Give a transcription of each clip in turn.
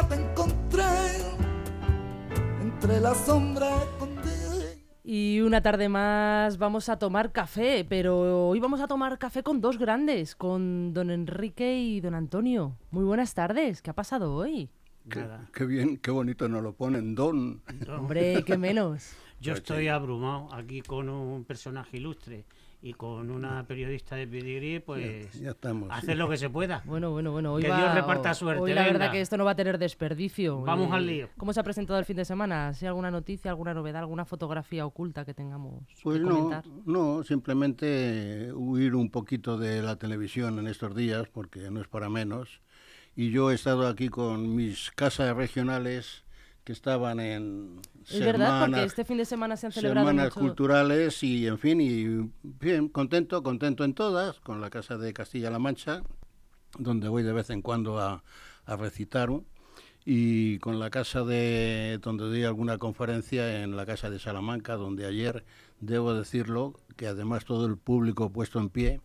ya te encontré entre la sombra y una tarde más vamos a tomar café, pero hoy vamos a tomar café con dos grandes, con don Enrique y don Antonio. Muy buenas tardes, ¿qué ha pasado hoy? Qué, bien, qué bonito nos lo ponen, don. Hombre, qué menos. Yo estoy abrumado aquí con un personaje ilustre y con una periodista de pedigrí, pues ya, estamos, hacer lo que se pueda. Bueno, bueno, bueno. Hoy que Dios reparta suerte. Hoy la verdad que esto no va a tener desperdicio. Vamos al lío. ¿Cómo se ha presentado el fin de semana? ¿Si alguna noticia, alguna novedad, alguna fotografía oculta que tengamos pues que no, no, simplemente huir un poquito de la televisión en estos días, porque no es para menos. Y yo he estado aquí con mis casas regionales que estaban en es verdad, porque este fin de semana se han celebrado semanas culturales y, en fin, y bien, contento, contento en todas, con la Casa de Castilla-La Mancha, donde voy de vez en cuando a, a recitar, y con la casa de, donde doy alguna conferencia en la Casa de Salamanca, donde ayer, debo decirlo, que además todo el público puesto en pie,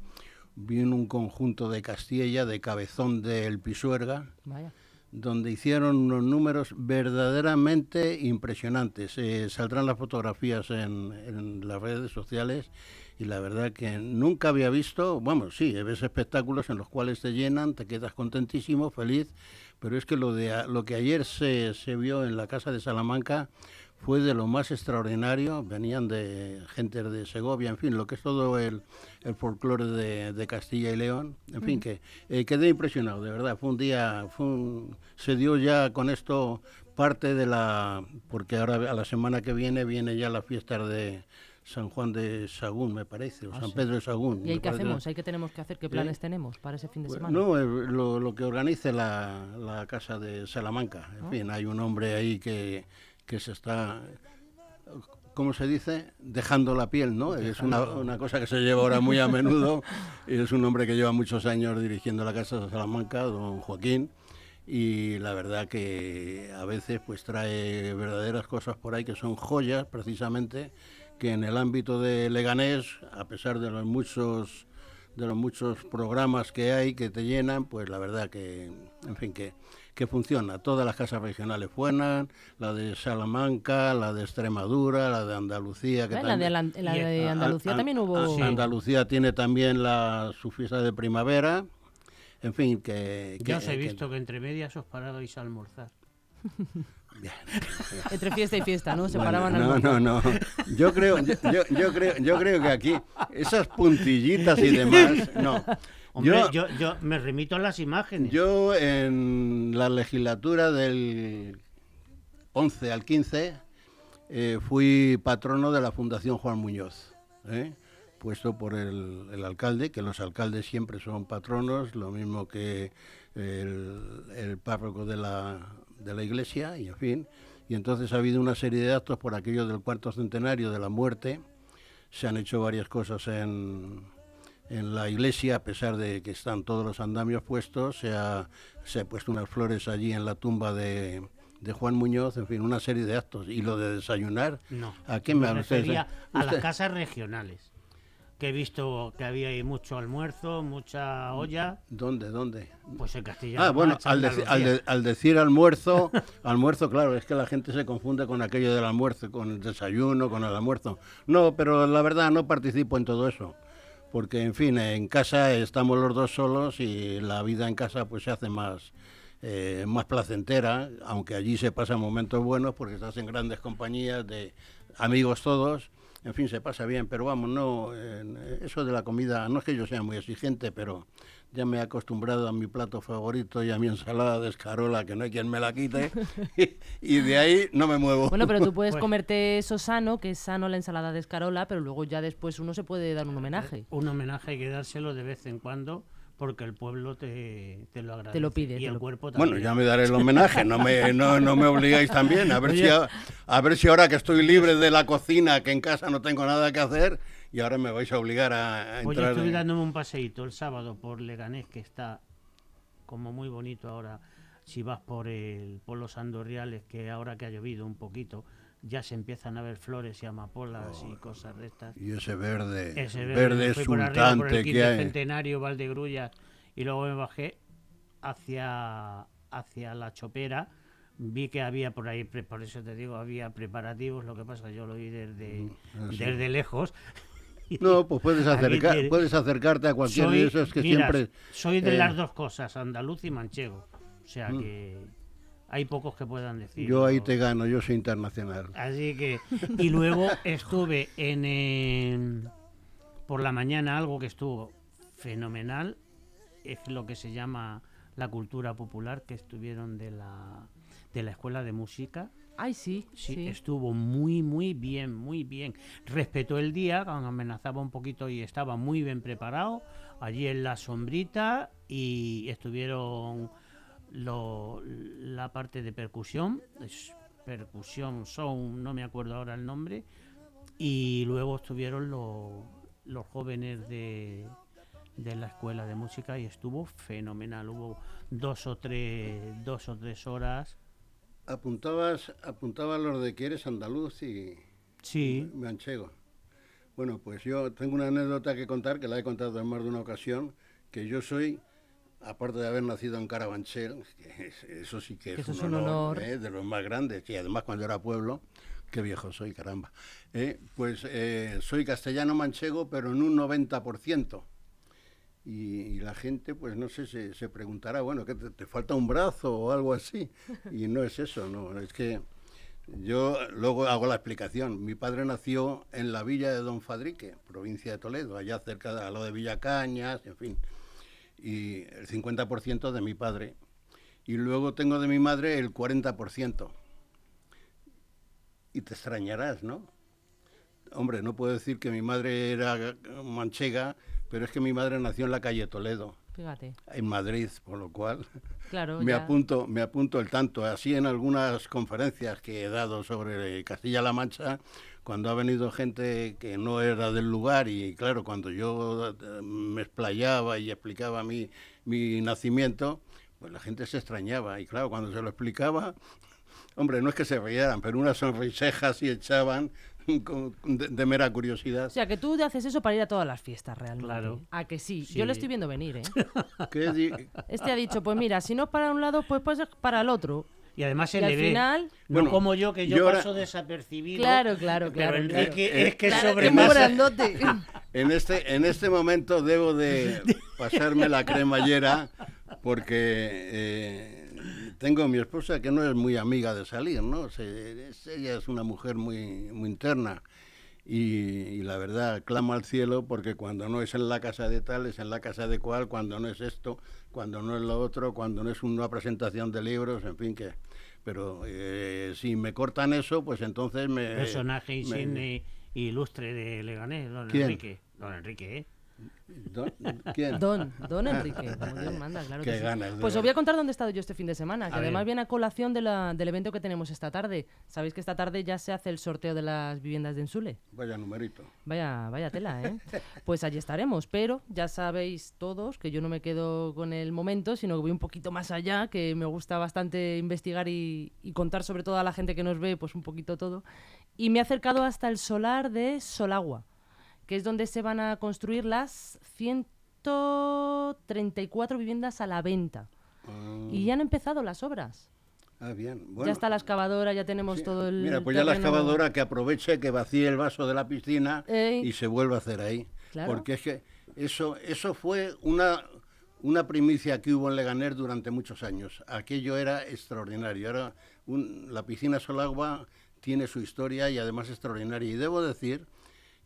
vino un conjunto de Castilla, de Cabezón del Pisuerga, Vaya donde hicieron unos números verdaderamente impresionantes. Eh, saldrán las fotografías en, las redes sociales y la verdad que nunca había visto, vamos, sí, ves espectáculos en los cuales te llenan, te quedas contentísimo, feliz, pero es que lo, de, lo que ayer se, se vio en la Casa de Salamanca fue de lo más extraordinario, venían de gente de Segovia, en fin, lo que es todo el, el folclore de, Castilla y León, en fin, que eh, quedé impresionado, de verdad, fue un día, fue se dio ya con esto parte de la, porque ahora a la semana que viene viene ya la fiesta de San Juan de Sagún, me parece, o ah, San Pedro de Sagún. ¿Y ahí qué hacemos? ¿Hay que tenemos que hacer? ¿Qué planes tenemos para ese fin de semana? No, lo, lo, que organice la, la Casa de Salamanca, en ah. fin, hay un hombre ahí que que se está, ¿cómo se dice? Dejando la piel, ¿no? Es una, una, cosa que se lleva ahora muy a menudo. y es un hombre que lleva muchos años dirigiendo la Casa de Salamanca, don Joaquín. Y la verdad que a veces pues trae verdaderas cosas por ahí que son joyas precisamente que en el ámbito de Leganés, a pesar de los muchos de los muchos programas que hay que te llenan, pues la verdad que, en fin, que que funciona. Todas las casas regionales buenas, la de Salamanca, la de Extremadura, la de Andalucía. Que la, de, Andalucía también hubo... Ah, Andalucía tiene también la, su fiesta de primavera. En fin, que... Ya os he visto que, entre medias os parabais a almorzar. Entre fiesta y fiesta, ¿no? Se paraban No, no, no. Yo creo, yo, yo, creo, yo creo que aquí esas puntillitas y demás, no. Hombre, yo, yo, me remito a las imágenes. Yo en la legislatura del 11 al 15 eh, fui patrono de la Fundación Juan Muñoz, ¿eh? puesto por el, alcalde, que los alcaldes siempre son patronos, lo mismo que el, párroco de la, de la iglesia, y en fin. Y entonces ha habido una serie de actos por aquello del cuarto centenario de la muerte. Se han hecho varias cosas en, en la iglesia, a pesar de que están todos los andamios puestos, se ha, se ha puesto unas flores allí en la tumba de, de Juan Muñoz, en fin, una serie de actos. ¿Y lo de desayunar? No. ¿A qué me, refería? A las casas regionales. Que he visto que había ahí mucho almuerzo, mucha olla. ¿Dónde? ¿Dónde? Pues en Castilla. Ah, bueno, al, al, al, decir almuerzo, almuerzo, claro, es que la gente se confunde con aquello del almuerzo, con el desayuno, con el almuerzo. No, pero la verdad no participo en todo eso porque en fin, en casa estamos los dos solos y la vida en casa pues se hace más, eh, más placentera, aunque allí se pasan momentos buenos porque estás en grandes compañías de amigos todos, en fin, se pasa bien, pero vamos, no, eso de la comida, no es que yo sea muy exigente, pero ya me he acostumbrado a mi plato favorito y a mi ensalada de escarola, que no hay quien me la quite, y, de ahí no me muevo. Bueno, pero tú puedes pues comerte eso sano, que es sano la ensalada de escarola, pero luego ya después uno se puede dar un homenaje. Un homenaje hay que dárselo de vez en cuando porque el pueblo te, te, lo agradece. Te lo pide. Y el cuerpo también. Bueno, ya me daré el homenaje, no me, no, no me obligáis también. A ver, si, a ver si ahora que estoy libre de la cocina, que en casa no tengo nada que hacer, y ahora me vais a obligar a, a entrar. estoy dándome un paseíto el sábado por Leganés, que está como muy bonito ahora. Si vas por el por los Andorriales, que ahora que ha llovido un poquito, ya se empiezan a ver flores y amapolas y cosas de estas. Y ese verde, ese verde, exultante que hay. Centenario, Valdegrullas, y luego me bajé hacia, hacia la Chopera vi que había por ahí, por eso te digo, había preparativos, lo que pasa, yo lo vi desde, Mm, ah, desde lejos. No, pues puedes, acercar, puedes acercarte a cualquier Soy- de esos que mira, siempre... Soy de eh, las dos cosas, andaluz y manchego. O sea Mm. que hay pocos que puedan decir. Yo ahí te gano, yo soy internacional. Así que, y luego estuve en, em, por la mañana algo que estuvo fenomenal, es lo que se llama la cultura popular, que estuvieron de la, de la escuela de música. Ay, sí, Sí, sí. estuvo muy, muy bien, muy bien. Respetó el día, amenazaba un poquito y estaba muy bien preparado, allí en la sombrita y estuvieron lo- la parte de percusión, es percusión, son, no me acuerdo ahora el nombre, y luego estuvieron lo- los jóvenes de, de la escuela de música y estuvo fenomenal. Hubo dos o tres, dos o tres horas. Apuntabas, apuntabas lo de que eres andaluz y Sí, manchego. Bueno, pues yo tengo una anécdota que contar, que la he contado en más de una ocasión, que yo soy, aparte de haber nacido en Carabanchel, que es- eso sí que Que es, eso un es un honor, honor. ¿eh? de los más grandes, y además cuando era pueblo, qué viejo soy, caramba. ¿eh? Pues eh, soy castellano manchego, pero en un 90%. Y, la gente, pues no sé, se, preguntará, bueno, ¿qué te, falta un brazo o algo así? Y no es eso, no, es que yo luego hago la explicación. Mi padre nació en la villa de Don Fadrique, provincia de Toledo, allá cerca de lo de Villacañas, en fin. Y el 50% de mi padre. Y luego tengo de mi madre el 40%. Y te extrañarás, ¿no? Hombre, no puedo decir que mi madre era manchega, pero es que mi madre nació en la calle Toledo, Fíjate. en Madrid, por lo cual Claro, me ya. apunto, me apunto el tanto. Así en algunas conferencias que he dado sobre Castilla-La Mancha, cuando ha venido gente que no era del lugar y claro, cuando yo eh, me explayaba y explicaba mi, mi nacimiento, pues la gente se extrañaba y claro, cuando se lo explicaba, hombre, no es que se rieran, pero unas sonrisejas y echaban de, de mera curiosidad. O sea, que tú haces eso para ir a todas las fiestas, realmente. Claro. A que sí. Sí. Yo le estoy viendo venir, ¿eh? ¿Qué di- Este ha dicho, pues mira, si no es para un lado, pues es para el otro. Y además se Y le al ve. final- no Bueno, como yo, que yo, yo ahora- paso desapercibido. Claro, claro, Pero claro, Enrique claro. es que Claro, sobre es muy más- grandote. En este, en este momento debo de pasarme la cremallera porque eh, tengo a mi esposa que no es muy amiga de salir, ¿no? Se- es- ella es una mujer muy, muy interna y, y la verdad clama al cielo porque cuando no es en la casa de tal, es en la casa de cual, cuando no es esto, cuando no es lo otro, cuando no es una presentación de libros, en fin que... Pero eh, si me cortan eso, pues entonces me... personaje me- insigne e ilustre de Leganés, don ¿Quién? Enrique. Don Enrique, ¿eh? ¿Don- ¿Quién? Don, don Enrique, como Dios manda, claro Qué que ganas Pues os voy a contar dónde he estado yo este fin de semana, que A además ver. viene a colación de la- del evento que tenemos esta tarde. Sabéis que esta tarde ya se hace el sorteo de las viviendas de Ensule. Vaya numerito. Vaya, vaya tela, ¿eh? Pues allí estaremos, pero ya sabéis todos que yo no me quedo con el momento, sino que voy un poquito más allá, que me gusta bastante investigar y, y contar sobre todo a la gente que nos ve, pues un poquito todo. Y me he acercado hasta el solar de Solagua, que es donde se van a construir las 134 viviendas a la venta. Ah, Y ya han empezado las obras. ah, bien. Bueno, ya está la excavadora, ya tenemos sí. todo el. Mira, pues ya la excavadora que aproveche, que vacíe el vaso de la piscina y se vuelva a hacer ahí. Claro. Porque es que eso, eso fue una, una primicia que hubo en Leganés durante muchos años. Aquello era extraordinario. Era un- la piscina Solagua tiene su historia y además extraordinaria. Y debo decir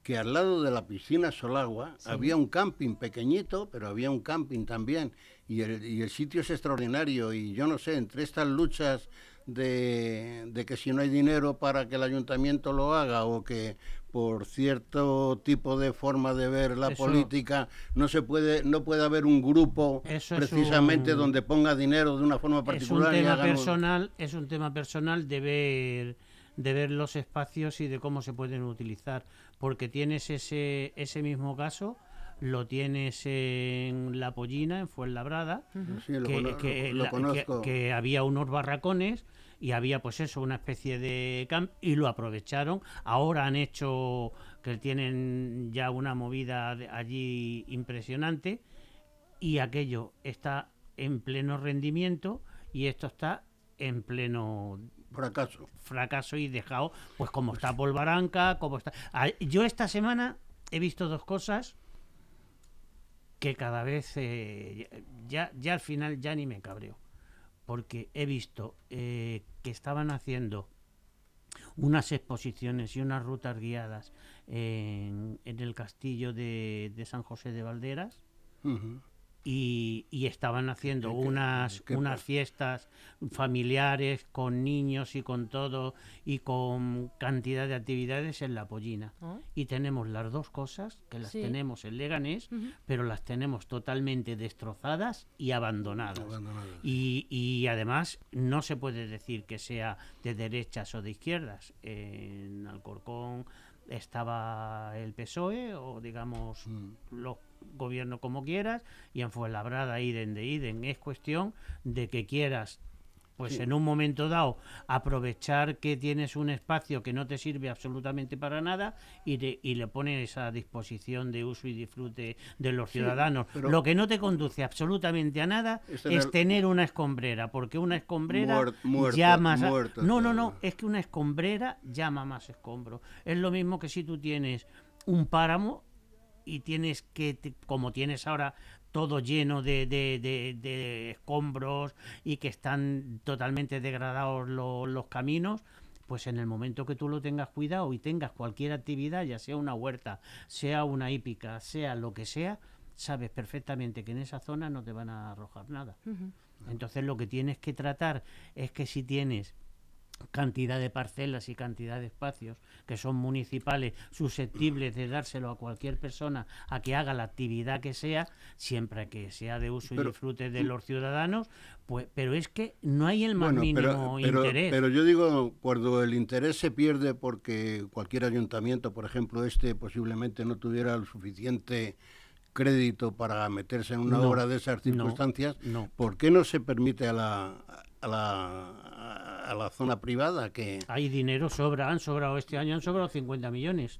que al lado de la piscina Solagua había un camping pequeñito, pero había un camping también. Y el, y el sitio es extraordinario. Y yo no sé, entre estas luchas de, de que si no hay dinero para que el ayuntamiento lo haga o que por cierto tipo de forma de ver la Eso- política no se puede no puede haber un grupo precisamente un- donde ponga dinero de una forma Es un particular y tema personal, es un tema personal de ver de ver los espacios y de cómo se pueden utilizar, porque tienes ese ese mismo caso lo tienes en La Pollina, en Fuenlabrada, Sí, lo, que, que lo la- que- conozco. que había unos barracones y había pues eso, una especie de camp y lo aprovecharon. Ahora han hecho que tienen ya una movida de- allí impresionante y aquello está en pleno rendimiento y esto está en pleno Fracaso. fracaso y dejado, pues como está Polvaranca, como está... Ah, Yo esta semana he visto dos cosas que cada vez, eh, ya, ya al final ya ni me cabreo, porque he visto eh, que estaban haciendo unas exposiciones y unas rutas guiadas en, en el castillo de, de San José de Valderas. Y, y estaban haciendo ¿Qué- qué- unas, qué unas fiestas familiares con niños y con todo y con cantidad de actividades en la pollina. ¿Ah? Y tenemos las dos cosas, que las Sí. tenemos en Leganés, pero las tenemos totalmente destrozadas y abandonadas. Abandonadas. Y, y además no se puede decir que sea de derechas o de izquierdas. En Alcorcón estaba el PSOE o digamos Mm. los gobiernos como quieras y en Fuenlabrada iden de iden. Es cuestión de que quieras pues Sí. en un momento dado aprovechar que tienes un espacio que no te sirve absolutamente para nada y, de- y le pones a disposición de uso y disfrute de los Sí, ciudadanos. Lo que no te conduce absolutamente a nada Es es, tener- una escombrera, porque una escombrera muerto, llama... muerto no, no, no, es que una escombrera llama más escombro. Es lo mismo que si tú tienes un páramo y tienes que, te- como tienes ahora todo lleno de, de- de- de escombros y que están totalmente degradados lo- los caminos, pues en el momento que tú lo tengas cuidado y tengas cualquier actividad, ya sea una huerta, sea una hípica, sea lo que sea, sabes perfectamente que en esa zona no te van a arrojar nada. Entonces lo que tienes que tratar es que si tienes cantidad de parcelas y cantidad de espacios que son municipales susceptibles de dárselo a cualquier persona a que haga la actividad que sea siempre que sea de uso y disfrute de los ciudadanos pues pero es que no hay el más Bueno, mínimo pero, pero, interés pero yo digo, cuando el interés se pierde porque cualquier ayuntamiento, por ejemplo este, posiblemente no tuviera el suficiente crédito para meterse en una No, obra de esas no, circunstancias, no. ¿por qué no se permite a la, a la, a la zona privada que... Hay dinero, sobra, han sobrado este año, han sobrado 50 millones.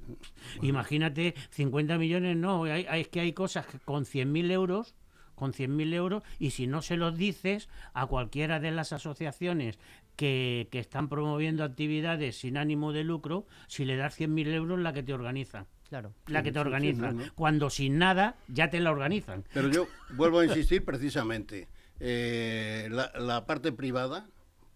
Imagínate, 50 millones no, hay, hay- es que hay cosas que con 100.000 euros, con 100.000 euros, y si no se los dices a cualquiera de las asociaciones que, que están promoviendo actividades sin ánimo de lucro, si le das 100.000 euros, la que te organizan. Claro. La que te sí, sí, organizan. no. Cuando sin nada, ya te la organizan. Pero yo vuelvo a insistir precisamente, eh, la, la parte privada,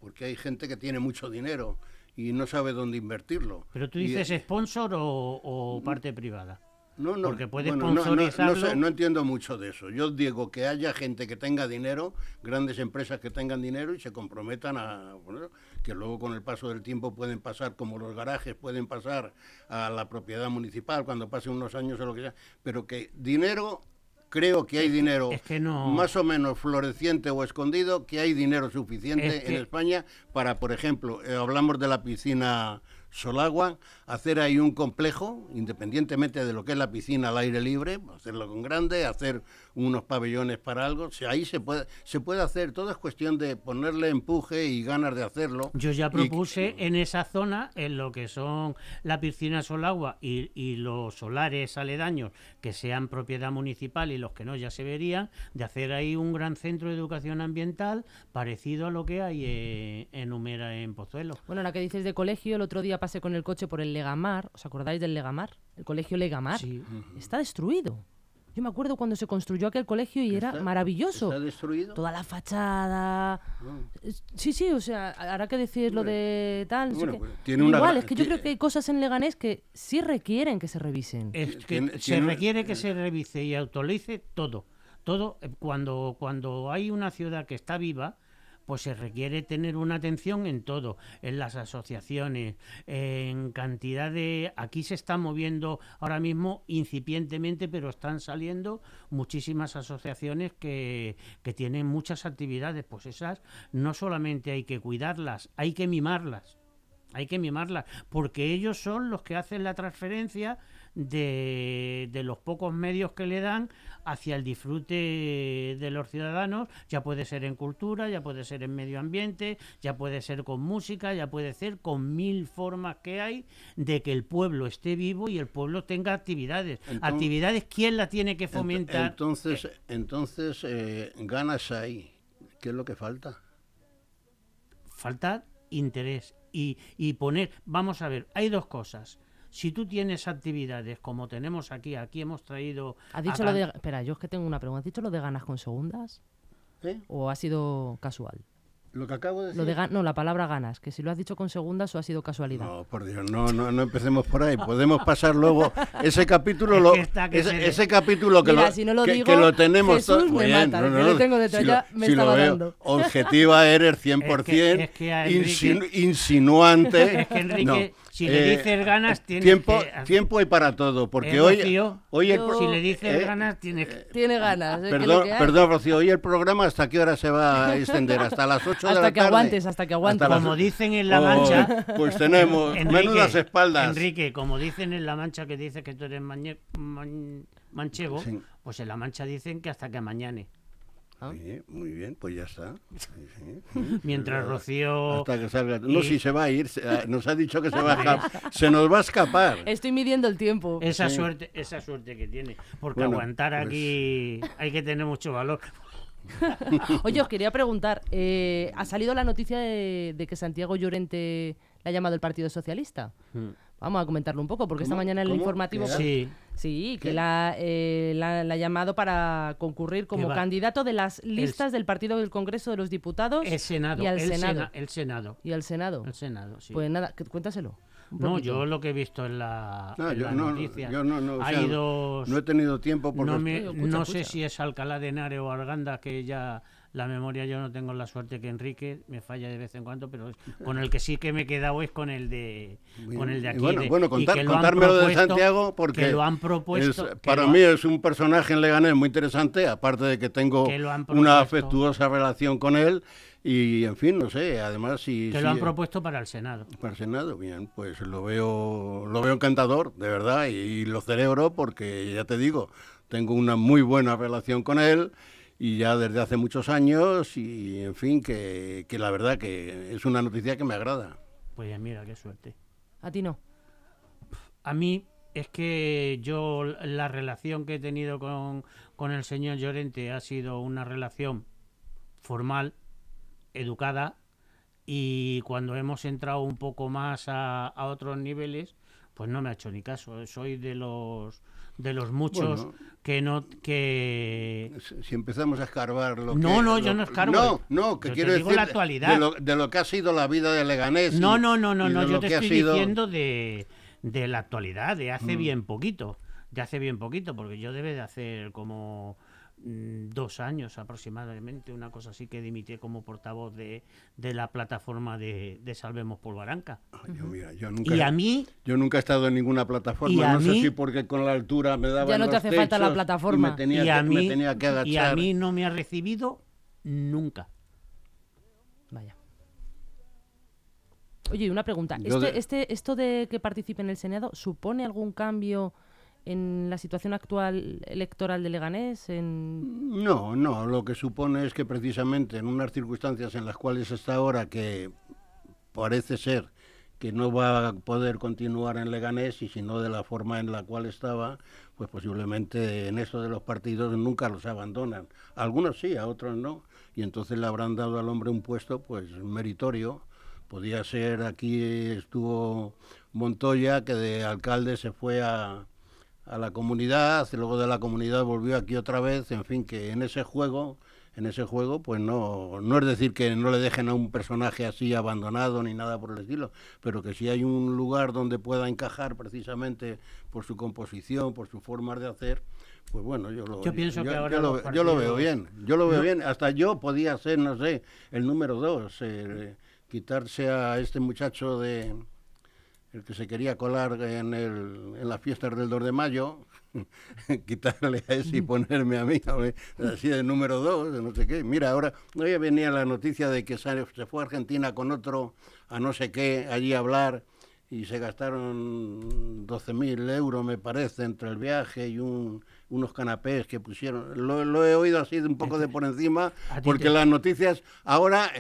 porque hay gente que tiene mucho dinero y no sabe dónde invertirlo. Pero tú dices eh, sponsor o, o parte privada. No, no, Porque puede bueno, no- no- no, sponsorizarlo. sé, no entiendo mucho de eso. Yo digo que haya gente que tenga dinero, grandes empresas que tengan dinero y se comprometan a bueno, que luego con el paso del tiempo pueden pasar como los garajes, pueden pasar a la propiedad municipal cuando pasen unos años o lo que sea, pero que dinero creo que hay dinero es que no- más o menos floreciente o escondido, que hay dinero suficiente Es en España para, por ejemplo, eh, hablamos de la piscina Solagua, hacer ahí un complejo, independientemente de lo que es la piscina al aire libre, hacerlo con grande, hacer unos pabellones para algo, si ahí se puede, se puede hacer, todo es cuestión de ponerle empuje y ganas de hacerlo. Yo ya Y- propuse en esa zona, en lo que son la piscina Solagua y, y los solares aledaños, que sean propiedad municipal y los que no ya se verían, de hacer ahí un gran centro de educación ambiental parecido a lo que hay eh, en Humera, en Pozuelo. Bueno, ahora que dices de colegio, el otro día pasé con el coche por el Legamar. ¿Os acordáis del Legamar? El colegio Legamar. Sí. Está destruido. Yo me acuerdo cuando se construyó aquel colegio y era ¿Está- maravilloso. ¿Está destruido? Toda la fachada. No. Es- Sí, sí, o sea, ahora que decir lo de tal. Bueno, qué. pues, tiene una Igual, es que yo creo que hay cosas en Leganés que sí requieren que se revisen. Es que Tiene- se tiene- requiere que se revise y actualice todo. Todo, eh, cuando, cuando hay una ciudad que está viva, pues se requiere tener una atención en todo, en las asociaciones, en cantidad de... Aquí se está moviendo ahora mismo incipientemente, pero están saliendo muchísimas asociaciones que, que tienen muchas actividades. Pues esas no solamente hay que cuidarlas, hay que mimarlas. Hay que mimarlas, porque ellos son los que hacen la transferencia de, de los pocos medios que le dan hacia el disfrute de los ciudadanos, ya puede ser en cultura, ya puede ser en medio ambiente, ya puede ser con música, ya puede ser con mil formas que hay de que el pueblo esté vivo y el pueblo tenga actividades. Entonces- actividades, ¿quién la tiene que Ent- fomentar? Entonces, entonces eh, ganas ahí. ¿Qué es lo que falta? falta interés y, y poner, vamos a ver, hay dos cosas. Si tú tienes actividades como tenemos aquí, aquí hemos traído... ¿Has dicho lo de... Espera, yo es que tengo una pregunta. ¿Has dicho lo de ganas con segundas? ¿Eh? ¿O ha sido casual? Lo que acabo de decir. Lo de no, la palabra ganas, que si lo has dicho con segundas o ha sido casualidad. No, por Dios, no, no, no empecemos por ahí. Podemos pasar luego ese capítulo, Es lo, que está que ese, capítulo que, Mira, lo, si no lo que, digo, que lo tenemos Jesús todo- me Bien, mata, no, no, le no, tengo detrás, si ya lo, me si lo estaba veo, dando. objetiva eres 100%, es insinu- insinuante. Es que Enrique, No, si le eh, dices ganas, tienes tiempo, que... tiempo hay para todo, porque Eh, hoy, Rocío, hoy el, Si le dices eh, ganas, tienes que... Tiene ganas. Perdón, que perdón, Rocío, hoy el programa hasta qué hora se va a extender, hasta las 8 de Hasta la que aguantes, hasta que aguantes. Como dicen en La Oh, Mancha... pues tenemos Enrique, menudas espaldas. Enrique, como dicen en La Mancha que dice que tú eres mañe- man- manchego, Sí. pues en La Mancha dicen que hasta que mañane. Muy bien, muy bien, pues ya está. Sí, sí, sí. Mientras Rocío... Hasta que salga. No, y- si se va a ir, se- ah, nos ha dicho que se va a escapar. Se nos va a escapar. Estoy midiendo el tiempo. Esa Sí. suerte, esa suerte que tiene. Porque Bueno, aguantar pues- aquí hay que tener mucho valor. Oye, os quería preguntar, eh, ¿ha salido la noticia de, de que Santiago Llorente le ha llamado el Partido Socialista? Vamos a comentarlo un poco, porque esta mañana en el ¿Cómo? informativo... ¿Qué pues, Sí, Sí, que la, eh, la, la ha llamado para concurrir como candidato de las listas del Partido del Congreso de los Diputados el Senado. y al el, Senado. Sena- el Senado. y al Senado. El Senado, sí. Pues nada, cuéntaselo. no, yo lo que he visto en la, No, en yo las no, noticias, yo no, no, o hay sea, dos... No he tenido tiempo porque no me- estoy- escucha, no sé si es Alcalá de Henares o Arganda, que ya la memoria yo no tengo la suerte que Enrique, me falla de vez en cuando, pero con el que sí que me he quedado es con el de, con el de aquí. Y bueno, de- bueno y contar- que lo contármelo de Santiago porque que lo han propuesto. es- para lo mí es un personaje en Leganés muy interesante, aparte de que tengo Que una afectuosa relación con él y en fin, no sé, además si... que lo han propuesto para el Senado. Para el Senado, bien, pues lo veo, lo veo encantador, de verdad, y, y lo celebro porque ya te digo, tengo una muy buena relación con él y ya desde hace muchos años y en fin, que, que la verdad que es una noticia que me agrada. Pues mira, qué suerte. A ti no. A mí es que yo la relación que he tenido con, con el señor Llorente ha sido una relación formal, educada, y cuando hemos entrado un poco más a, a otros niveles, pues no me ha hecho ni caso. Soy de los de los muchos Bueno. que no que Si empezamos a escarbar lo No, que... no, yo lo- no escarbo. No, no, que Yo te quiero digo decir la actualidad. De, lo, de lo que ha sido la vida de Leganés. y- No, no, no, no, no, yo te estoy sido- diciendo de, de la actualidad, de Mm. hace bien poquito, de hace bien poquito, porque yo debe de hacer como mm, dos años aproximadamente, una cosa así que dimití como portavoz de, de la plataforma de, de Salvemos Polvaranca. Ay, yo, mira, yo nunca, Y a mí, yo nunca he estado en ninguna plataforma, Y a no sé mí- si porque con la altura me daban Ya no te hace falta la y plataforma. me tenía, y a que, mí, me tenía que agachar. y a mí no me ha recibido nunca. Vaya. Oye, y una pregunta. Yo Este, de- este, ¿Esto de que participe en el Senado supone algún cambio en la situación actual electoral de Leganés? En... No, no, lo que supone es que precisamente en unas circunstancias en las cuales está ahora que parece ser que no va a poder continuar en Leganés y si no de la forma en la cual estaba, pues posiblemente en eso de los partidos nunca los abandonan. Algunos sí, a otros no. Y entonces le habrán dado al hombre un puesto pues meritorio. Podía ser, aquí estuvo Montoya, que de alcalde se fue a, a la comunidad, luego de la comunidad volvió aquí otra vez, en fin, que en ese juego, en ese juego, pues no, no es decir que no le dejen a un personaje así abandonado ni nada por el estilo, pero que si hay un lugar donde pueda encajar precisamente por su composición, por su forma de hacer, pues bueno, yo lo, Yo pienso que ahora lo, los yo lo veo bien, yo lo veo bien, hasta yo podía ser, no sé, el número dos, eh, quitarse a este muchacho de el que se quería colar en, el, en las fiestas del 2 de mayo, quitarle a ese y ponerme a mí, así de número dos, de no sé qué. Mira, ahora, hoy venía la noticia de que se fue a Argentina con otro a no sé qué, allí a hablar, y se gastaron 12.000 euros, me parece, entre el viaje y un, unos canapés que pusieron. Lo, lo he oído así de un poco de por encima, porque las noticias, ahora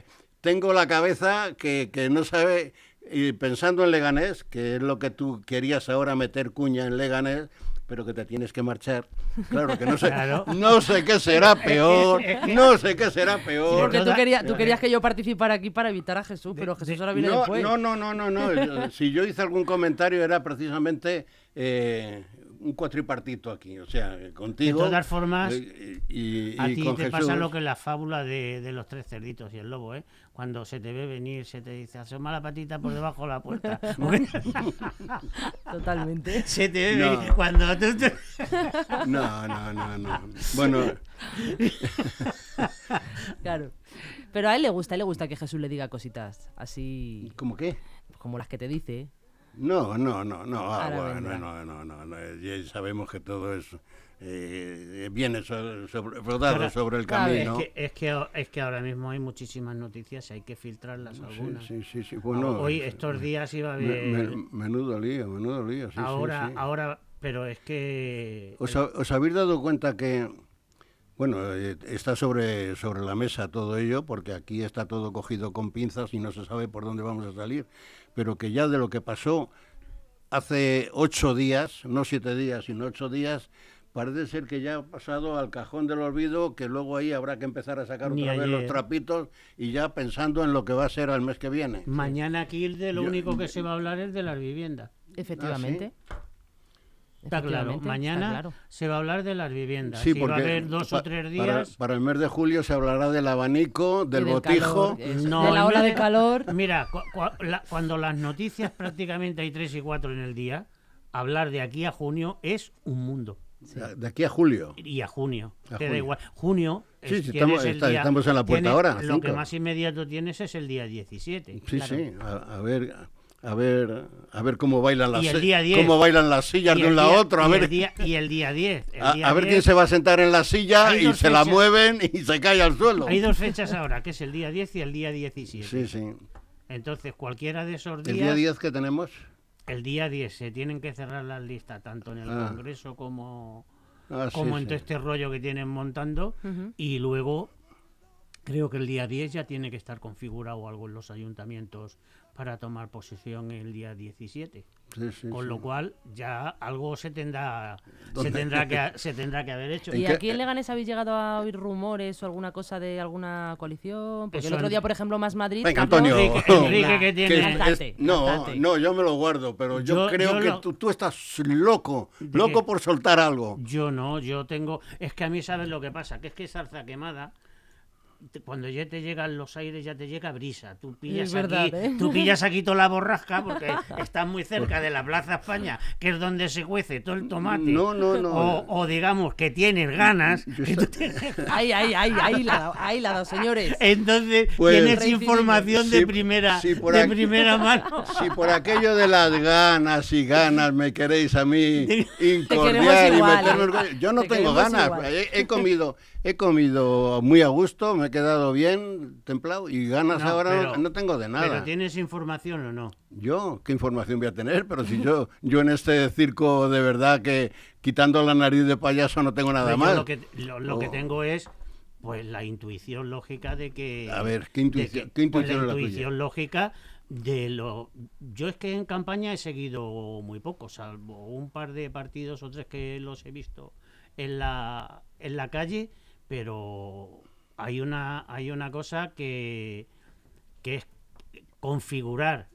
tengo la cabeza que, que no sabe, y pensando en Leganés, que es lo que tú querías ahora meter cuña en Leganés, pero que te tienes que marchar. Claro que no sé, Claro. no sé qué será peor, no sé qué será peor. Porque tú, querías, tú querías que yo participara aquí para evitar a Jesús, pero Jesús ahora viene No, después. no, no, no, no, no. Yo- Si yo hice algún comentario era precisamente eh, un cuatripartito aquí, o sea, contigo. De todas formas, eh, y, y A ti te pasa lo que la fábula de, de los tres cerditos y el lobo, ¿eh? Cuando se te ve venir, se te dice, asoma la patita por debajo de la puerta. Totalmente. se te ve No. venir cuando tú... te- No, no, no, no. Bueno, Claro. Pero a él le gusta, a él le gusta que Jesús le diga cositas así ¿cómo qué? como las que te dice. No, no, no, no, ah, Ahora bueno, vendrá. no, no, no, no, ya sabemos que todo es eh, viene so- sobre, rodado sobre el camino. Es, que, es, que, es que ahora mismo hay muchísimas noticias y hay que filtrarlas Sí, algunas. sí, sí, sí, bueno, Hoy, eh, estos días iba a me- haber... me- menudo lío, menudo lío, sí, sí, ahora, sí. ahora, pero es que... ¿Os, ha- os habéis dado cuenta que, bueno, eh, está sobre, sobre la mesa todo ello, porque aquí está todo cogido con pinzas y no se sabe por dónde vamos a salir, pero que ya de lo que pasó hace ocho días, no siete días, sino ocho días, parece ser que ya ha pasado al cajón del olvido, que luego ahí habrá que empezar a sacar Ni otra vez los trapitos y ya pensando en lo que va a ser al mes que viene. Mañana aquí de lo Yo- único que se va a hablar es de las viviendas. Efectivamente. Está claro, mañana está claro. se va a hablar de las viviendas. Sí, y va a porque haber dos pa- o tres para, días. para el mes de julio se hablará del abanico, del, botijo. calor, No, de la ola de calor. Mira, cu- cu- la- cuando las noticias prácticamente hay tres y cuatro en el día, hablar de aquí a junio es un mundo. De aquí a julio. Y a junio. A te da junio. igual. Junio. Sí, es- estamos- el está- día- estamos en la puerta tienes- ahora, Lo que más inmediato tienes es el día 17. Sí, claro. sí. A, a ver, a ver, a ver cómo bailan las Y el si- día 10. cómo bailan las sillas Y de un el lado a día- otro. A y ver, el día, y el día 10. el a, ver 10 quién se va a sentar en la silla Hay y se la mueven y se cae al suelo. Hay dos fechas ahora, que es el día 10 y el día 17. Sí, sí. Entonces, cualquiera de esos El días. día 10 que tenemos. El día 10 se tienen que cerrar las listas, tanto en el Ah. Congreso como, Ah, sí, como en sí. todo este rollo que tienen montando. Y luego, creo que el día 10 ya tiene que estar configurado algo en los ayuntamientos para tomar posesión el día 17. Sí, sí, Con sí. lo cual, ya algo se tendrá, se tendrá, que, se tendrá que haber hecho. ¿En ¿Y qué- aquí en Leganés habéis llegado a oír rumores o alguna cosa de alguna coalición? Porque el otro día, por ejemplo, Más Madrid... Venga, Antonio. Enrique, Enrique que Que tiene... es- Bastante, es- no, bastante. no, yo me lo guardo, pero yo, Yo- creo yo que lo- tú, tú estás loco, ¿De loco por soltar algo. Yo no, yo tengo. Es que a mí, ¿sabes lo que pasa? Que es que zarza quemada. Te- Cuando ya te llegan los aires, ya te llega brisa. Tú pillas, Es verdad, aquí, ¿eh? tú pillas aquí toda la borrasca porque estás muy cerca de la Plaza España, que es donde se cuece todo el tomate. No, no, no. O, o digamos que tienes ganas. Y tú tienes- Ahí, ahí, ahí, ahí la ahí la señores. Entonces Pues- tienes información de primera, por de aquí- primera mano. Si por aquello de las ganas y ganas me queréis a mí queremos incordiar y igual, meterme ¿eh? yo no Te tengo ganas. he comido, he comido muy a gusto, me he quedado bien, templado y ganas No, ahora no- pero- no tengo de nada. Pero tienes información o no. Yo, ¿qué información voy a tener? Pero si yo, yo en este circo de verdad que quitando la nariz de payaso no tengo nada Hombre, yo más. Lo que, lo, lo que Oh. tengo es pues la intuición lógica de que. A ver, ¿qué intuición- que- qué pues, intuición es la la tuya? intuición lógica de lo. Yo es que en campaña he seguido muy poco, salvo un par de partidos o tres que los he visto en la, en la calle, pero hay una, hay una cosa que, que es configurar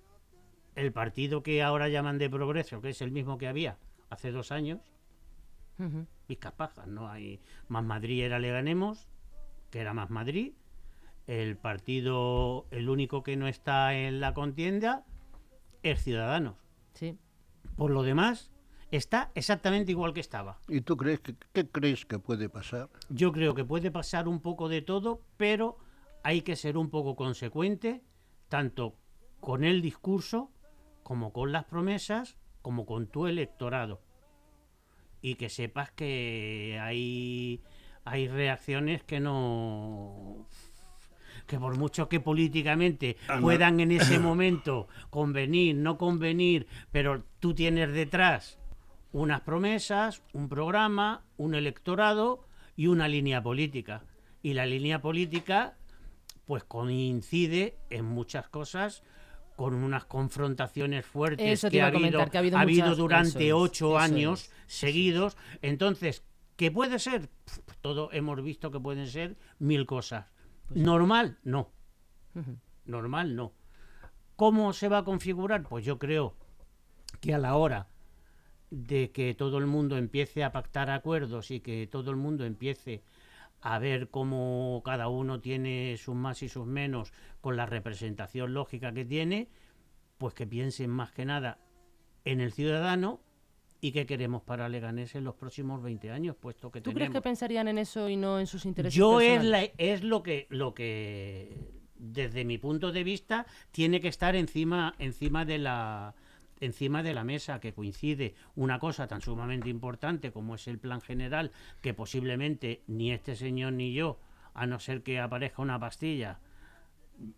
el partido que ahora llaman de progreso, que es el mismo que había hace dos años, pajas, no hay más Madrid era le ganemos, que era más Madrid. El partido, el único que no está en la contienda es Ciudadanos. Sí. Por lo demás, está exactamente igual que estaba. ¿Y tú crees que qué crees que puede pasar? Yo creo que puede pasar un poco de todo, pero hay que ser un poco consecuente, tanto con el discurso, como con las promesas, como con tu electorado. Y que sepas que hay, hay reacciones que no que por mucho que políticamente Ah, puedan en ese momento convenir, no convenir, pero tú tienes detrás unas promesas, un programa, un electorado y una línea política. Y la línea política pues coincide en muchas cosas con unas confrontaciones fuertes que ha habido, que ha habido ha habido muchas- durante es, ocho años es, seguidos. Entonces, ¿qué puede ser? Pf, Todo hemos visto que pueden ser mil cosas. Pues Normal, no. Normal, no. ¿Cómo se va a configurar? Pues yo creo que a la hora de que todo el mundo empiece a pactar acuerdos y que todo el mundo empiece a ver cómo cada uno tiene sus más y sus menos con la representación lógica que tiene, pues que piensen más que nada en el ciudadano y qué queremos para Leganés en los próximos 20 años, puesto que ¿Tú crees que pensarían en eso y no en sus intereses yo es, la- es lo que lo que desde mi punto de vista tiene que estar encima encima de la encima de la mesa que coincide una cosa tan sumamente importante como es el plan general que posiblemente ni este señor ni yo a no ser que aparezca una pastilla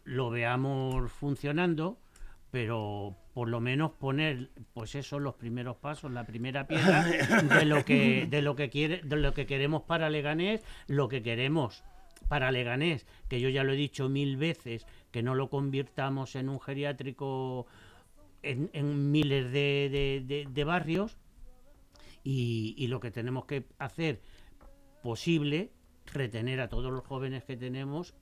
lo veamos funcionando pero por lo menos poner pues eso los primeros pasos la primera piedra de lo que de lo que quiere de lo que queremos para Leganés lo que queremos para Leganés que yo ya lo he dicho mil veces que no lo convirtamos en un geriátrico en, en miles de, de- de- barrios y, y lo que tenemos que hacer posible retener a todos los jóvenes que tenemos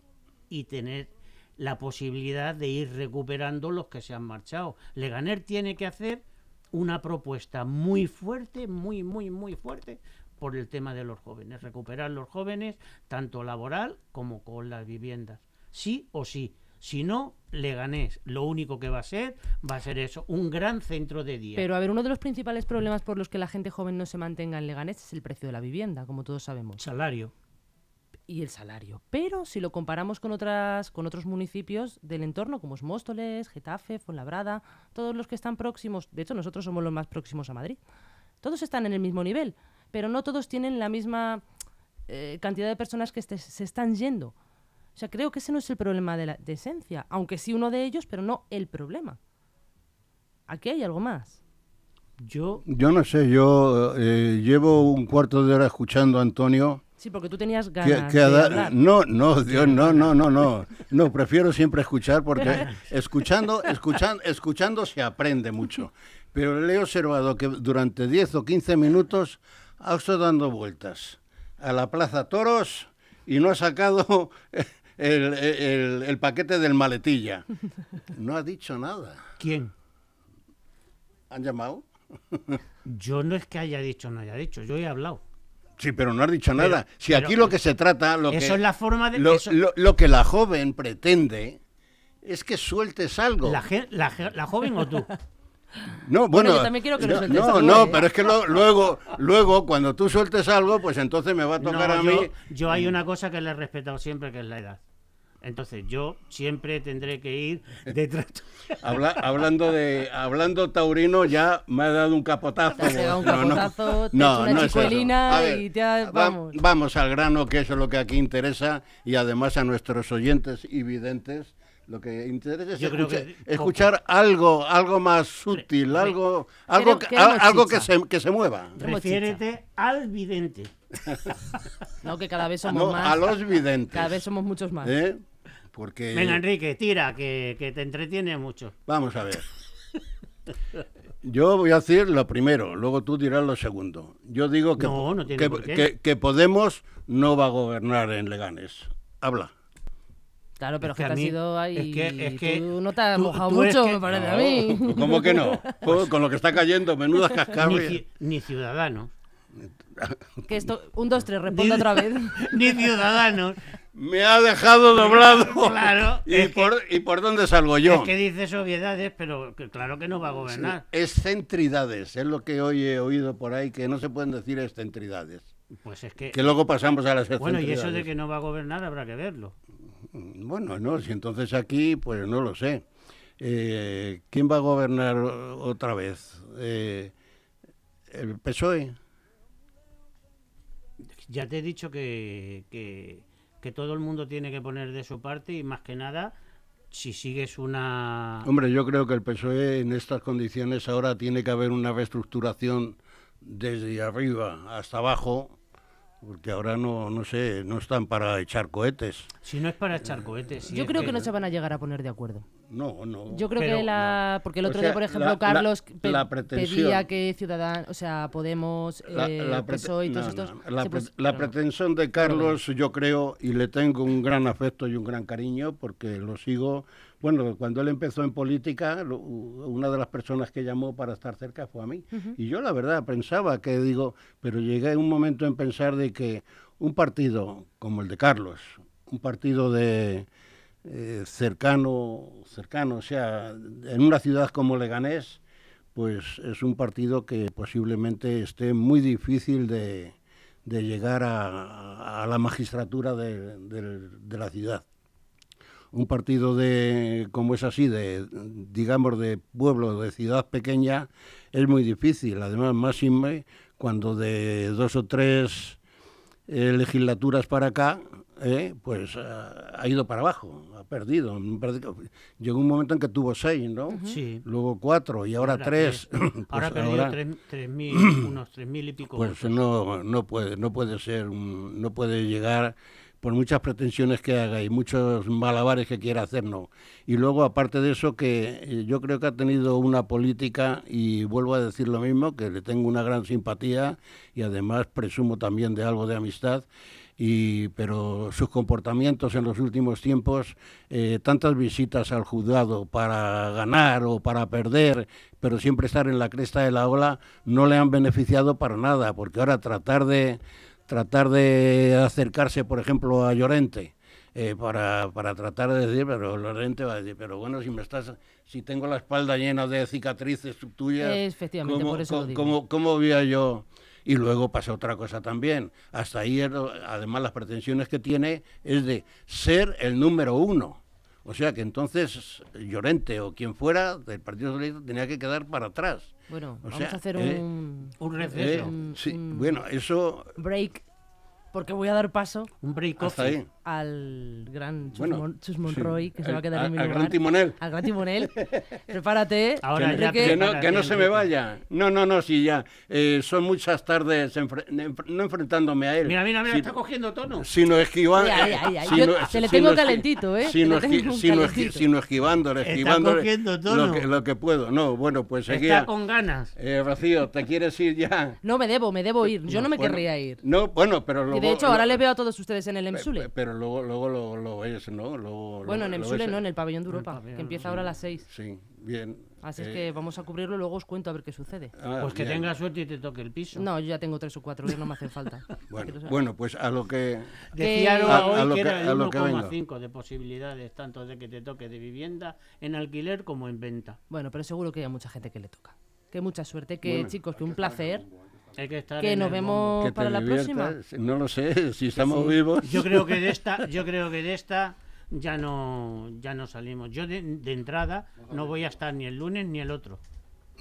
y tener la posibilidad de ir recuperando los que se han marchado. Leganer tiene que hacer una propuesta muy fuerte, muy, muy, muy fuerte por el tema de los jóvenes. Recuperar los jóvenes, tanto laboral como con las viviendas. Sí o sí. Si no, Leganés, lo único que va a ser, va a ser eso, un gran centro de día. Pero a ver, uno de los principales problemas por los que la gente joven no se mantenga en Leganés es el precio de la vivienda, como todos sabemos, Salario. y el salario. Pero si lo comparamos con otras con otros municipios del entorno como es Móstoles, Getafe, Fuenlabrada, todos los que están próximos, de hecho nosotros somos los más próximos a Madrid. Todos están en el mismo nivel, pero no todos tienen la misma eh, cantidad de personas que este- se están yendo. O sea, creo que ese no es el problema de, la, de esencia, aunque sí uno de ellos, pero no el problema. Aquí hay algo más. Yo Yo no sé, yo eh, llevo un cuarto de hora escuchando a Antonio. Sí, porque tú tenías ganas que de no, no, Dios, no, no, no, no. No, prefiero siempre escuchar porque escuchando, escuchando, escuchando se aprende mucho. Pero le he observado que durante 10 o 15 minutos ha estado dando vueltas a la Plaza Toros y no ha sacado el, el- el paquete del maletilla. No ha dicho nada. ¿Quién? ¿Han llamado? Yo no es que haya dicho no haya dicho, yo he hablado. Sí, pero no has dicho Pero- nada. Si pero- aquí lo que se trata, lo eso que, es la forma de lo, eso- lo- lo que la joven pretende es que sueltes algo. la, gen- la la joven o tú. No, Bueno, bueno, yo también quiero que lo no, sueltes no, no, ¿eh? pero es que lo- luego, luego cuando tú sueltes algo, pues entonces me va a tocar No, a yo, mí. yo hay una cosa que le he respetado siempre, que es la edad. Entonces yo siempre tendré que ir detrás. Habla- hablando de, hablando taurino, ya me ha dado un capotazo. Te has pegado un No, no. te No, ha hecho una no ver, y te va- vamos. al grano, que eso es lo que aquí interesa, y además a nuestros oyentes y videntes. Lo que interesa es Yo creo escucha- que- escuchar algo, algo más sutil, Re- algo, algo, que, algo que se, que se mueva. Refiérete al vidente. No, que cada vez somos No, más. a los videntes. Cada vez somos muchos más. ¿eh? Porque Venga, Enrique, tira, que, que te entretiene mucho. Vamos a ver. Yo voy a decir lo primero, luego tú dirás lo segundo. Yo digo que, No, no tiene que, por qué. que- que Podemos no va a gobernar en Leganes. Habla. Claro, pero Es que, te has ido ahí. es que- es que tú no te has tú- mojado tú mucho, que- me parece a No, mí. ¿Cómo que no? Joder, Con lo que está cayendo, menuda Ni, cascarria. ci- ni ciudadanos. Que esto, un, dos, tres, responde otra vez. Ni ciudadanos. Me ha dejado doblado. Claro, ¿Y, es que- por, ¿Y por dónde salgo yo? Es que dices obviedades, pero que claro que no va a gobernar. Excentridades, es lo que hoy he oído por ahí, que no se pueden decir excentridades. Pues es que. Que luego pasamos a las Bueno, y eso de que no va a gobernar habrá que verlo. Bueno, no, si entonces aquí, pues no lo sé. Eh, ¿Quién va a gobernar otra vez? Eh, ¿El PSOE? Ya te he dicho que, que, que todo el mundo tiene que poner de su parte y más que nada, si sigues una... Hombre, yo creo que el PSOE en estas condiciones ahora tiene que haber una reestructuración desde arriba hasta abajo, porque ahora no, no sé, no están para echar cohetes. Si no es para echar cohetes. si Yo creo que no se van a llegar a poner de acuerdo. No, no. Yo creo Pero que la. Porque el O otro sea, día, por ejemplo, la- la- Carlos pe- la pretensión- pedía que Ciudadanos, o sea, Podemos, La, eh, PSOE y todos no, estos. no, la pre- pretensión de Carlos, yo creo, y le tengo un gran afecto y un gran cariño, porque lo sigo. Bueno, cuando él empezó en política, lo- una de las personas que llamó para estar cerca fue a mí. Y yo, la verdad, pensaba que, digo, pero llegué a un momento en pensar de que un partido como el de Carlos, un partido de eh, cercano, cercano, o sea, en una ciudad como Leganés, pues es un partido que posiblemente esté muy difícil de, de llegar a, la magistratura de la ciudad. Un partido de, como es así, de, digamos, de pueblo, de ciudad pequeña, es muy difícil. Además, más cuando de dos o tres eh, legislaturas para acá, eh, pues ah, ha ido para abajo, ha perdido. Llegó un momento en que tuvo seis, ¿no? Sí. Luego cuatro y ahora, tres. tres. Pues ahora ha perdido ahora, tres- tres mil, unos tres mil y pico. pues votos. no, no puede, no puede ser, un- no puede llegar por muchas pretensiones que haga y muchos malabares que quiera hacer, no. Y luego, aparte de eso, que eh, yo creo que ha tenido una política, y vuelvo a decir lo mismo, que le tengo una gran simpatía y además presumo también de algo de amistad, y, pero sus comportamientos en los últimos tiempos, eh, tantas visitas al juzgado para ganar o para perder, pero siempre estar en la cresta de la ola, no le han beneficiado para nada, porque ahora tratar de tratar de acercarse, por ejemplo, a Llorente, eh, para, para tratar de decir, pero Llorente va a decir, pero bueno, si me estás, si tengo la espalda llena de cicatrices tuyas, Efectivamente, ¿cómo, por eso lo cómo- digo. cómo- cómo voy a yo? Y luego pasa otra cosa también. Hasta ahí, además, las pretensiones que tiene es de ser el número uno. O sea que entonces Llorente o quien fuera del Partido Socialista tenía que quedar para atrás. Bueno, O vamos sea, a hacer eh, un Un Eh, receso. Un- sí, un- bueno, eso break, porque voy a dar paso Un break ahí. al gran Chus, Bueno, Mon- Chus sí. Monroy, que se va a quedar Al- en mi al lugar. gran timonel. Al gran timonel. Prepárate. Ahora que, ya Enrique. que no, que no se me vaya. No, no, no, sí, ya. Eh, son muchas tardes enfre- no enfrentándome a él. Mira, mira, mira, si- está cogiendo tono. Sino esquivando. Ay, ay, ay, ay. Yo te le tengo calentito, ¿eh? Sino, sino, sino esquivándole, Está esquivándole. cogiendo tono. Lo que, lo que puedo. No, bueno, pues seguía. Está con ganas. Eh, Rocío, ¿te quieres ir ya? No me debo, me debo ir. Yo no me Bueno, querría ir. No, bueno, pero luego. Y de hecho, lo- ahora le veo a todos ustedes en el EMSULE. pe- Pero luego, luego lo, lo ves, ¿no? Luego, Bueno, en EMSULE no, en el pabellón de Europa, pabellón, que empieza sí. ahora a las 6. Sí, bien. Así es Eh, que vamos a cubrirlo y luego os cuento a ver qué sucede. ah, Pues que bien. tenga suerte y te toque el piso. No, yo ya tengo tres o cuatro, ya no me hacen falta. Bueno, bueno, pues a lo que. Decía Que- Aroa A- a hoy lo que que- era el a lo que vengo. 1,5 de posibilidades, tanto de que te toque de vivienda en alquiler como en venta. Bueno, pero seguro que hay mucha gente que le toca. Que mucha suerte, que Bueno. chicos, que un placer. Hay que estar Que en nos el vemos que para la próxima. No lo sé, si estamos vivos. Yo creo que de esta, yo creo que de esta ya no, ya no salimos. Yo de, de entrada no voy a estar ni el lunes ni el otro.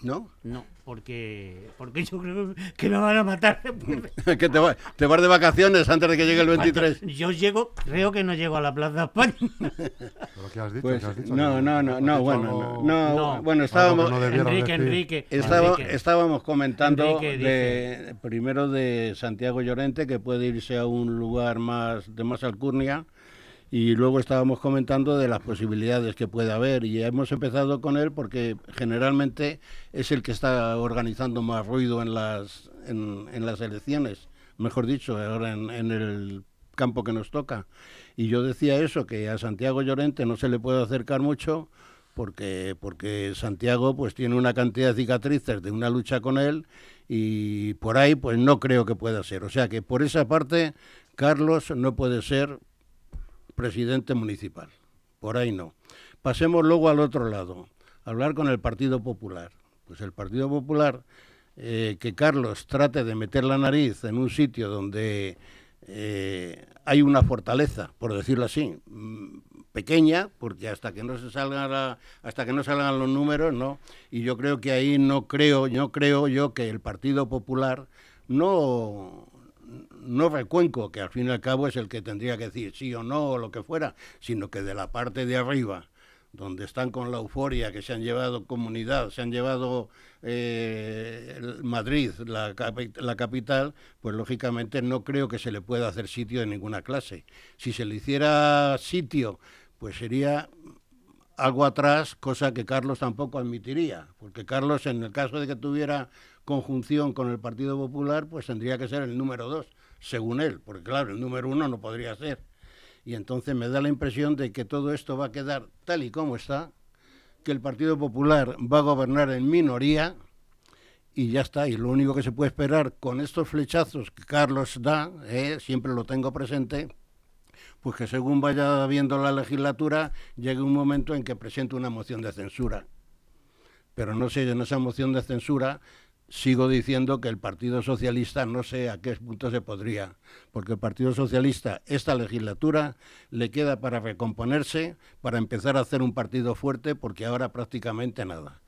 ¿No? No, porque, porque yo creo que me van a matar. que te, va- te vas de vacaciones antes de que llegue el 23. Yo llego, creo que no llego a la Plaza España. Pero ¿qué has dicho? Pues, ¿Qué has dicho? no, ¿Que- no, no, no, bueno, no, no, No. bueno, estábamos, no Enrique? Enrique, estaba- Enrique. estábamos comentando Enrique de, primero de Santiago Llorente, que puede irse a un lugar más de más alcurnia, y luego estábamos comentando de las posibilidades que puede haber, y hemos empezado con él porque generalmente es el que está organizando más ruido en las, en, en las elecciones, mejor dicho, ahora en, el campo que nos toca. Y yo decía eso, que a Santiago Llorente no se le puede acercar mucho porque, porque Santiago pues tiene una cantidad de cicatrices de una lucha con él y por ahí pues no creo que pueda ser. O sea que por esa parte Carlos no puede ser presidente municipal. Por ahí no. Pasemos luego al otro lado, hablar con el Partido Popular. Pues el Partido Popular, eh, que Carlos trate de meter la nariz en un sitio donde eh, hay una fortaleza, por decirlo así, mm, pequeña, porque hasta que no se salgan la- hasta que no salgan los números, no. Y yo creo que ahí no creo, yo creo yo que el Partido Popular no no recuenco, que al fin y al cabo es el que tendría que decir sí o no o lo que fuera, sino que de la parte de arriba, donde están con la euforia, que se han llevado comunidad, se han llevado eh, Madrid, la, la capital, pues lógicamente no creo que se le pueda hacer sitio de ninguna clase. Si se le hiciera sitio, pues sería algo atrás, cosa que Carlos tampoco admitiría, porque Carlos, en el caso de que tuviera conjunción con el Partido Popular, pues tendría que ser el número dos, según él, porque claro, el número uno no podría ser. Y entonces me da la impresión de que todo esto va a quedar tal y como está, que el Partido Popular va a gobernar en minoría y ya está. Y lo único que se puede esperar con estos flechazos que Carlos da, eh, siempre lo tengo presente, pues que según vaya viendo la legislatura, llegue un momento en que presente una moción de censura. Pero no sé, en esa moción de censura sigo diciendo que el Partido Socialista no sé a qué punto se podría, porque el Partido Socialista esta legislatura le queda para recomponerse, para empezar a hacer un partido fuerte, porque ahora prácticamente nada.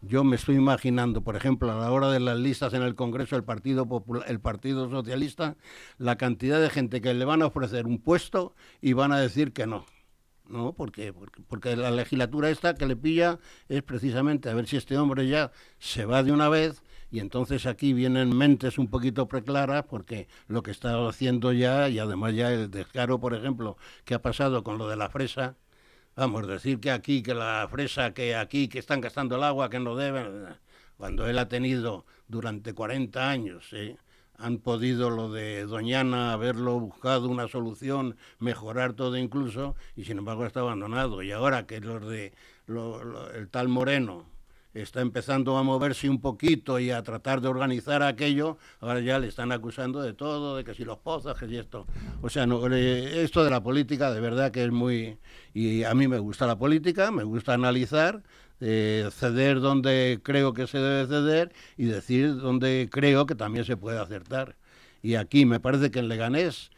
Yo me estoy imaginando, por ejemplo, a la hora de las listas en el Congreso del Partido Popular, el Partido Socialista, la cantidad de gente que le van a ofrecer un puesto y van a decir que no. ¿no? Porque, porque, porque la legislatura esta que le pilla es precisamente a ver si este hombre ya se va de una vez y entonces aquí vienen mentes un poquito preclaras porque lo que está haciendo ya y además ya el descaro, por ejemplo, que ha pasado con lo de la fresa, vamos, decir que aquí, que la fresa, que aquí, que están gastando el agua, que no deben, cuando él ha tenido durante 40 años, ¿eh? han podido lo de Doñana haberlo buscado una solución, mejorar todo incluso, y sin embargo está abandonado. Y ahora que los de lo, el tal Moreno está empezando a moverse un poquito y a tratar de organizar aquello, ahora ya le están acusando de todo, de que si los pozos, que si esto. O sea, no, esto de la política de verdad que es muy... Y a mí me gusta la política, me gusta analizar, eh, ceder donde creo que se debe ceder y decir donde creo que también se puede acertar. Y aquí me parece que en Leganés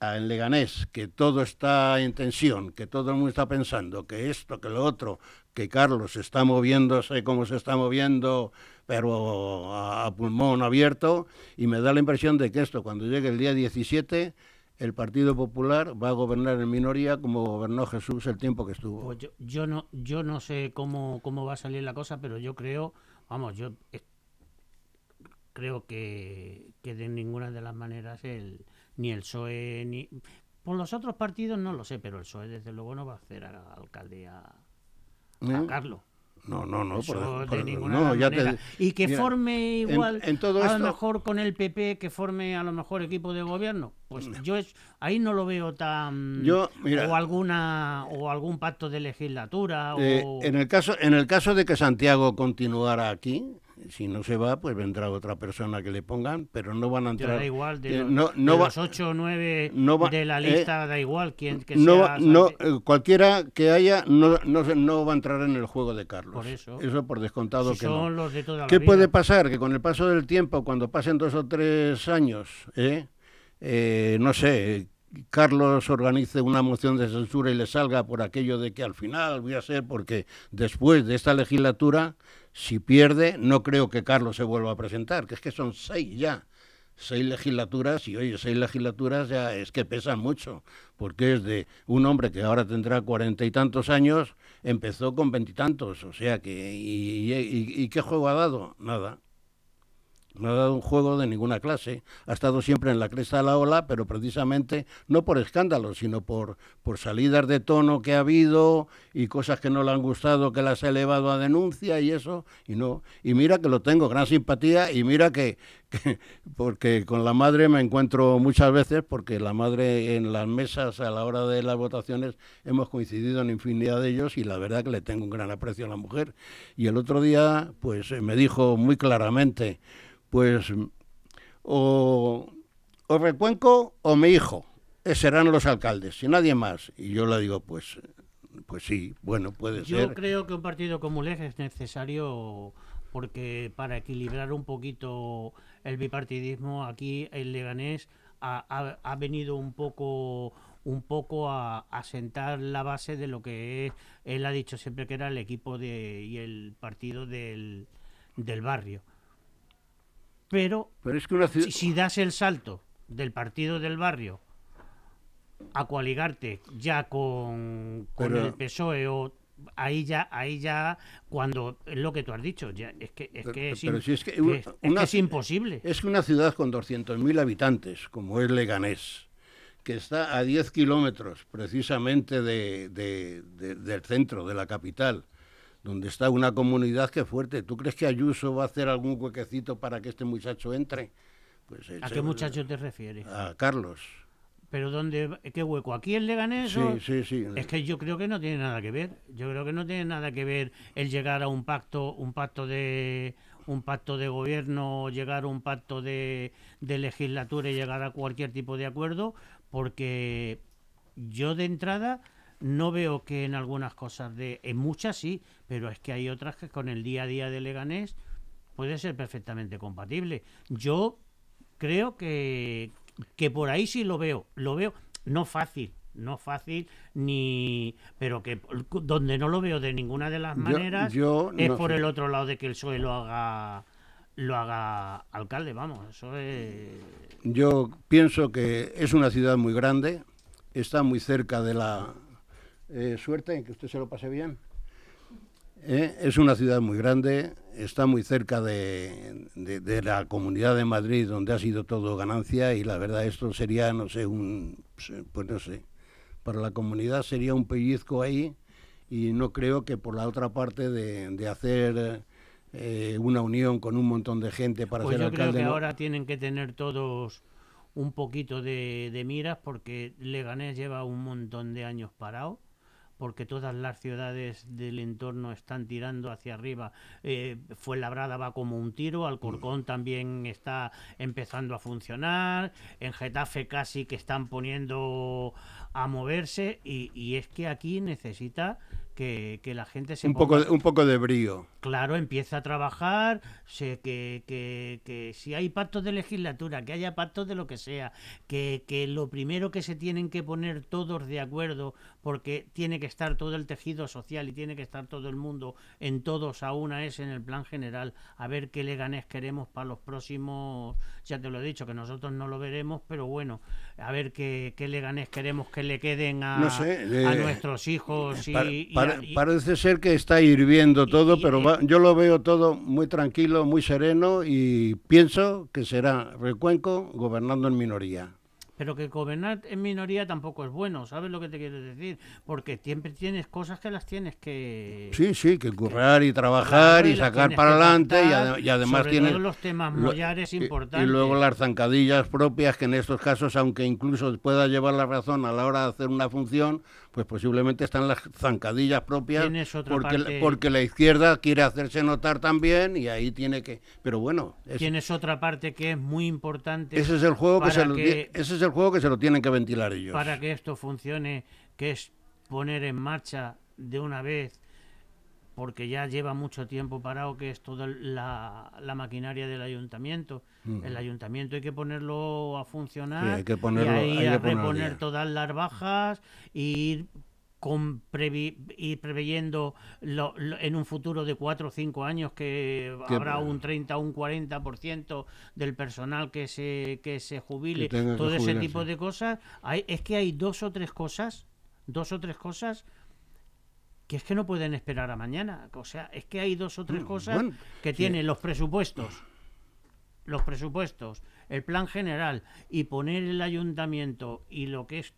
en Leganés, que todo está en tensión, que todo el mundo está pensando que esto, que lo otro, que Carlos está moviéndose como se está moviendo, pero a, pulmón abierto, y me da la impresión de que esto, cuando llegue el día 17, el Partido Popular va a gobernar en minoría como gobernó Jesús el tiempo que estuvo. Pues yo, no, yo no sé cómo, cómo va a salir la cosa, pero yo creo, vamos, yo eh, creo que, que de ninguna de las maneras el ni el PSOE, ni... Por los otros partidos no lo sé, pero el PSOE desde luego no va a hacer a alcalde a, a. Carlos. No, no, no, Eso por, de por- ninguna no, ya manera. te- y que mira, forme igual en todo a esto- lo mejor con el PP que forme a lo mejor equipo de gobierno pues yo es, ahí no lo veo tan Yo, mira- o alguna o algún pacto de legislatura Eh, o en el caso en el caso de que Santiago continuara aquí si no se va pues vendrá otra persona que le pongan pero no van a entrar da igual de, eh, los, no, de va- los o nueve no va- de la eh, lista da igual quién que no, sea no eh, cualquiera que haya no, no, va a entrar en el juego de Carlos Por eso. por descontado si que no son los de toda la ¿Qué vida. puede pasar? Que con el paso del tiempo, cuando pasen dos o tres años, ¿eh? Eh, no sé, Carlos organice una moción de censura y le salga por aquello de que al final voy a ser porque después de esta legislatura, si pierde, no creo que Carlos se vuelva a presentar, que es que son seis ya. Seis legislaturas, y oye, seis legislaturas ya es que pesan mucho, porque es de un hombre que ahora tendrá cuarenta y tantos años, empezó con veintitantos, o sea que, y, y- y qué juego ha dado? Nada. No ha dado un juego de ninguna clase. Ha estado siempre en la cresta de la ola, pero precisamente no por escándalos, sino por, por salidas de tono que ha habido y cosas que no le han gustado, que las ha elevado a denuncia y eso. Y no. Y mira que lo tengo, gran simpatía, y mira que, que- porque con la madre me encuentro muchas veces, porque la madre en las mesas a la hora de las votaciones hemos coincidido en infinidad de ellos y la verdad que le tengo un gran aprecio a la mujer. Y el otro día, pues eh, me dijo muy claramente, pues o, o Recuenco o mi hijo, serán los alcaldes, y nadie más. Y yo le digo, pues, pues sí, bueno, puede Yo ser. creo que un partido como ULEG es necesario porque para equilibrar un poquito el bipartidismo aquí el Leganés ha, ha- ha venido un poco un poco a, a sentar la base de lo que es- él ha dicho siempre que era el equipo de, y el partido del, del barrio. Pero Pero es que una ciudad... si, si das el salto del partido del barrio a coaligarte ya con, con Pero- el PSOE o ahí ya ahí ya cuando es lo que tú has dicho ya es que es Pero- que es, pero im- si es que que una- es- es que una- es imposible. Es que una ciudad con 200.000 habitantes, como es Leganés, que está a 10 kilómetros precisamente de, de- de- del centro, de la capital, donde está una comunidad que es fuerte. ¿Tú crees que Ayuso va a hacer algún huequecito para que este muchacho entre? Pues, ¿A qué muchacho te refieres? A Carlos. ¿Pero dónde, qué hueco? ¿Aquí en Leganés? Sí, o- sí, sí. Es que yo creo que no tiene nada que ver. Yo creo que no tiene nada que ver el llegar a un pacto, un pacto de un pacto de gobierno, llegar a un pacto de, de legislatura y llegar a cualquier tipo de acuerdo, porque yo de entrada no veo que en algunas cosas de, en muchas sí, pero es que hay otras que con el día a día de Leganés puede ser perfectamente compatible. Yo creo que, que por ahí sí lo veo, lo veo, no fácil, no fácil, ni pero que donde no lo veo de ninguna de las Yo- maneras yo es no por sé. el otro lado de que el PSOE lo haga lo haga alcalde, vamos, eso es Yo pienso que es una ciudad muy grande, está muy cerca de la eh, suerte en que usted se lo pase bien. Eh, es una ciudad muy grande, está muy cerca de, de- de la comunidad de Madrid, donde ha sido todo ganancia, y la verdad esto sería, no sé, un, pues no sé, para la comunidad sería un pellizco ahí, y no creo que por la otra parte de, de hacer eh, una unión con un montón de gente para Pues ser yo creo que no- ahora tienen que tener todos un poquito de, de miras porque Leganés lleva un montón de años parado porque todas las ciudades del entorno están tirando hacia arriba. Eh, Fuenlabrada va como un tiro, Alcorcón también está empezando a funcionar, en Getafe casi que están poniendo a moverse y, y es que aquí necesita que, que la gente se un poco, ponga- de, un poco de brío. Claro, empieza a trabajar, sé que, que, que si hay pactos de legislatura, que haya pactos de lo que sea, que, que lo primero que se tienen que poner todos de acuerdo, porque tiene que estar todo el tejido social y tiene que estar todo el mundo en todos a una es en el plan general, a ver qué Leganés queremos para los próximos, ya te lo he dicho, que nosotros no lo veremos, pero bueno, a ver qué, qué Leganés queremos que le queden a, No sé, a eh, nuestros hijos y, parece ser que está hirviendo todo, y- pero va- yo lo veo todo muy tranquilo, muy sereno y pienso que será Recuenco gobernando en minoría. Pero que gobernar en minoría tampoco es bueno, ¿sabes lo que te quiero decir? Porque siempre tienes cosas que las tienes que... Sí, sí, que currar y trabajar y sacar para adelante y, además sobre tienes todo los temas lo- mollares y- importantes. Y luego las zancadillas propias que en estos casos, aunque incluso pueda llevar la razón a la hora de hacer una función, pues posiblemente están las zancadillas propias Tienes otra porque, parte- porque la izquierda quiere hacerse notar también y ahí tiene que... Pero bueno, es- Tienes otra parte que es muy importante ese es el juego que se ese es el juego que se lo tienen que ventilar ellos. para que esto funcione, que es poner en marcha de una vez, porque ya lleva mucho tiempo parado, que es toda la, la maquinaria del ayuntamiento. El ayuntamiento hay que ponerlo a funcionar Sí, hay que ponerlo- y ahí hay que a al reponer todas las bajas e ir con previ- ir preveyendo lo- lo- en un futuro de cuatro o cinco años que Que- habrá un 30 o un 40% del personal que se que se jubile, Que que todo ese tipo de cosas. Hay, es que hay dos o tres cosas, dos o tres cosas que es que no pueden esperar a mañana. O sea, es que hay dos o tres Mm, cosas bueno, que sí. tienen los presupuestos, los presupuestos, el plan general y poner el ayuntamiento y lo que es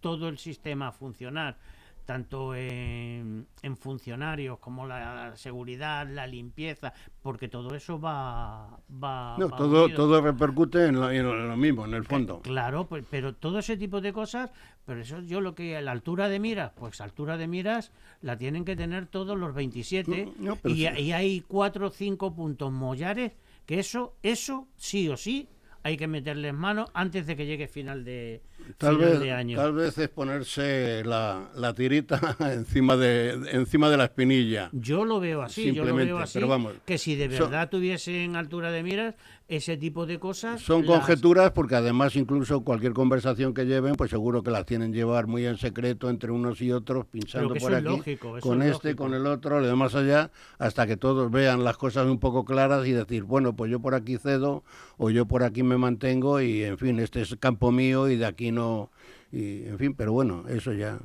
todo el sistema a funcionar, tanto en, en funcionarios como la seguridad, la limpieza, porque todo eso va... va No, va todo, unido. todo repercute en lo, en lo mismo, en el fondo. Claro, pues, pero todo ese tipo de cosas, pero eso yo lo que a la altura de miras, pues altura de miras la tienen que tener todos los 27 No, no, pero y, sí. y hay cuatro o cinco puntos mollares que eso, eso sí o sí hay que meterles mano antes de que llegue final de, Tal final vez, de año. tal vez es ponerse la, la tirita encima de, encima de la espinilla. Yo lo veo así, yo lo Simplemente, veo así, pero vamos, que si de verdad tuviesen altura de miras, ese tipo de cosas... Son las- conjeturas porque además incluso cualquier conversación que lleven, pues seguro que las tienen llevar muy en secreto entre unos y otros, pinchando por aquí, lógico, con es este, lógico. con el otro, le demás allá, hasta que todos vean las cosas un poco claras y decir, bueno, pues yo por aquí cedo o yo por aquí me mantengo y en fin, este es campo mío y de aquí no, y en fin, pero bueno, eso ya.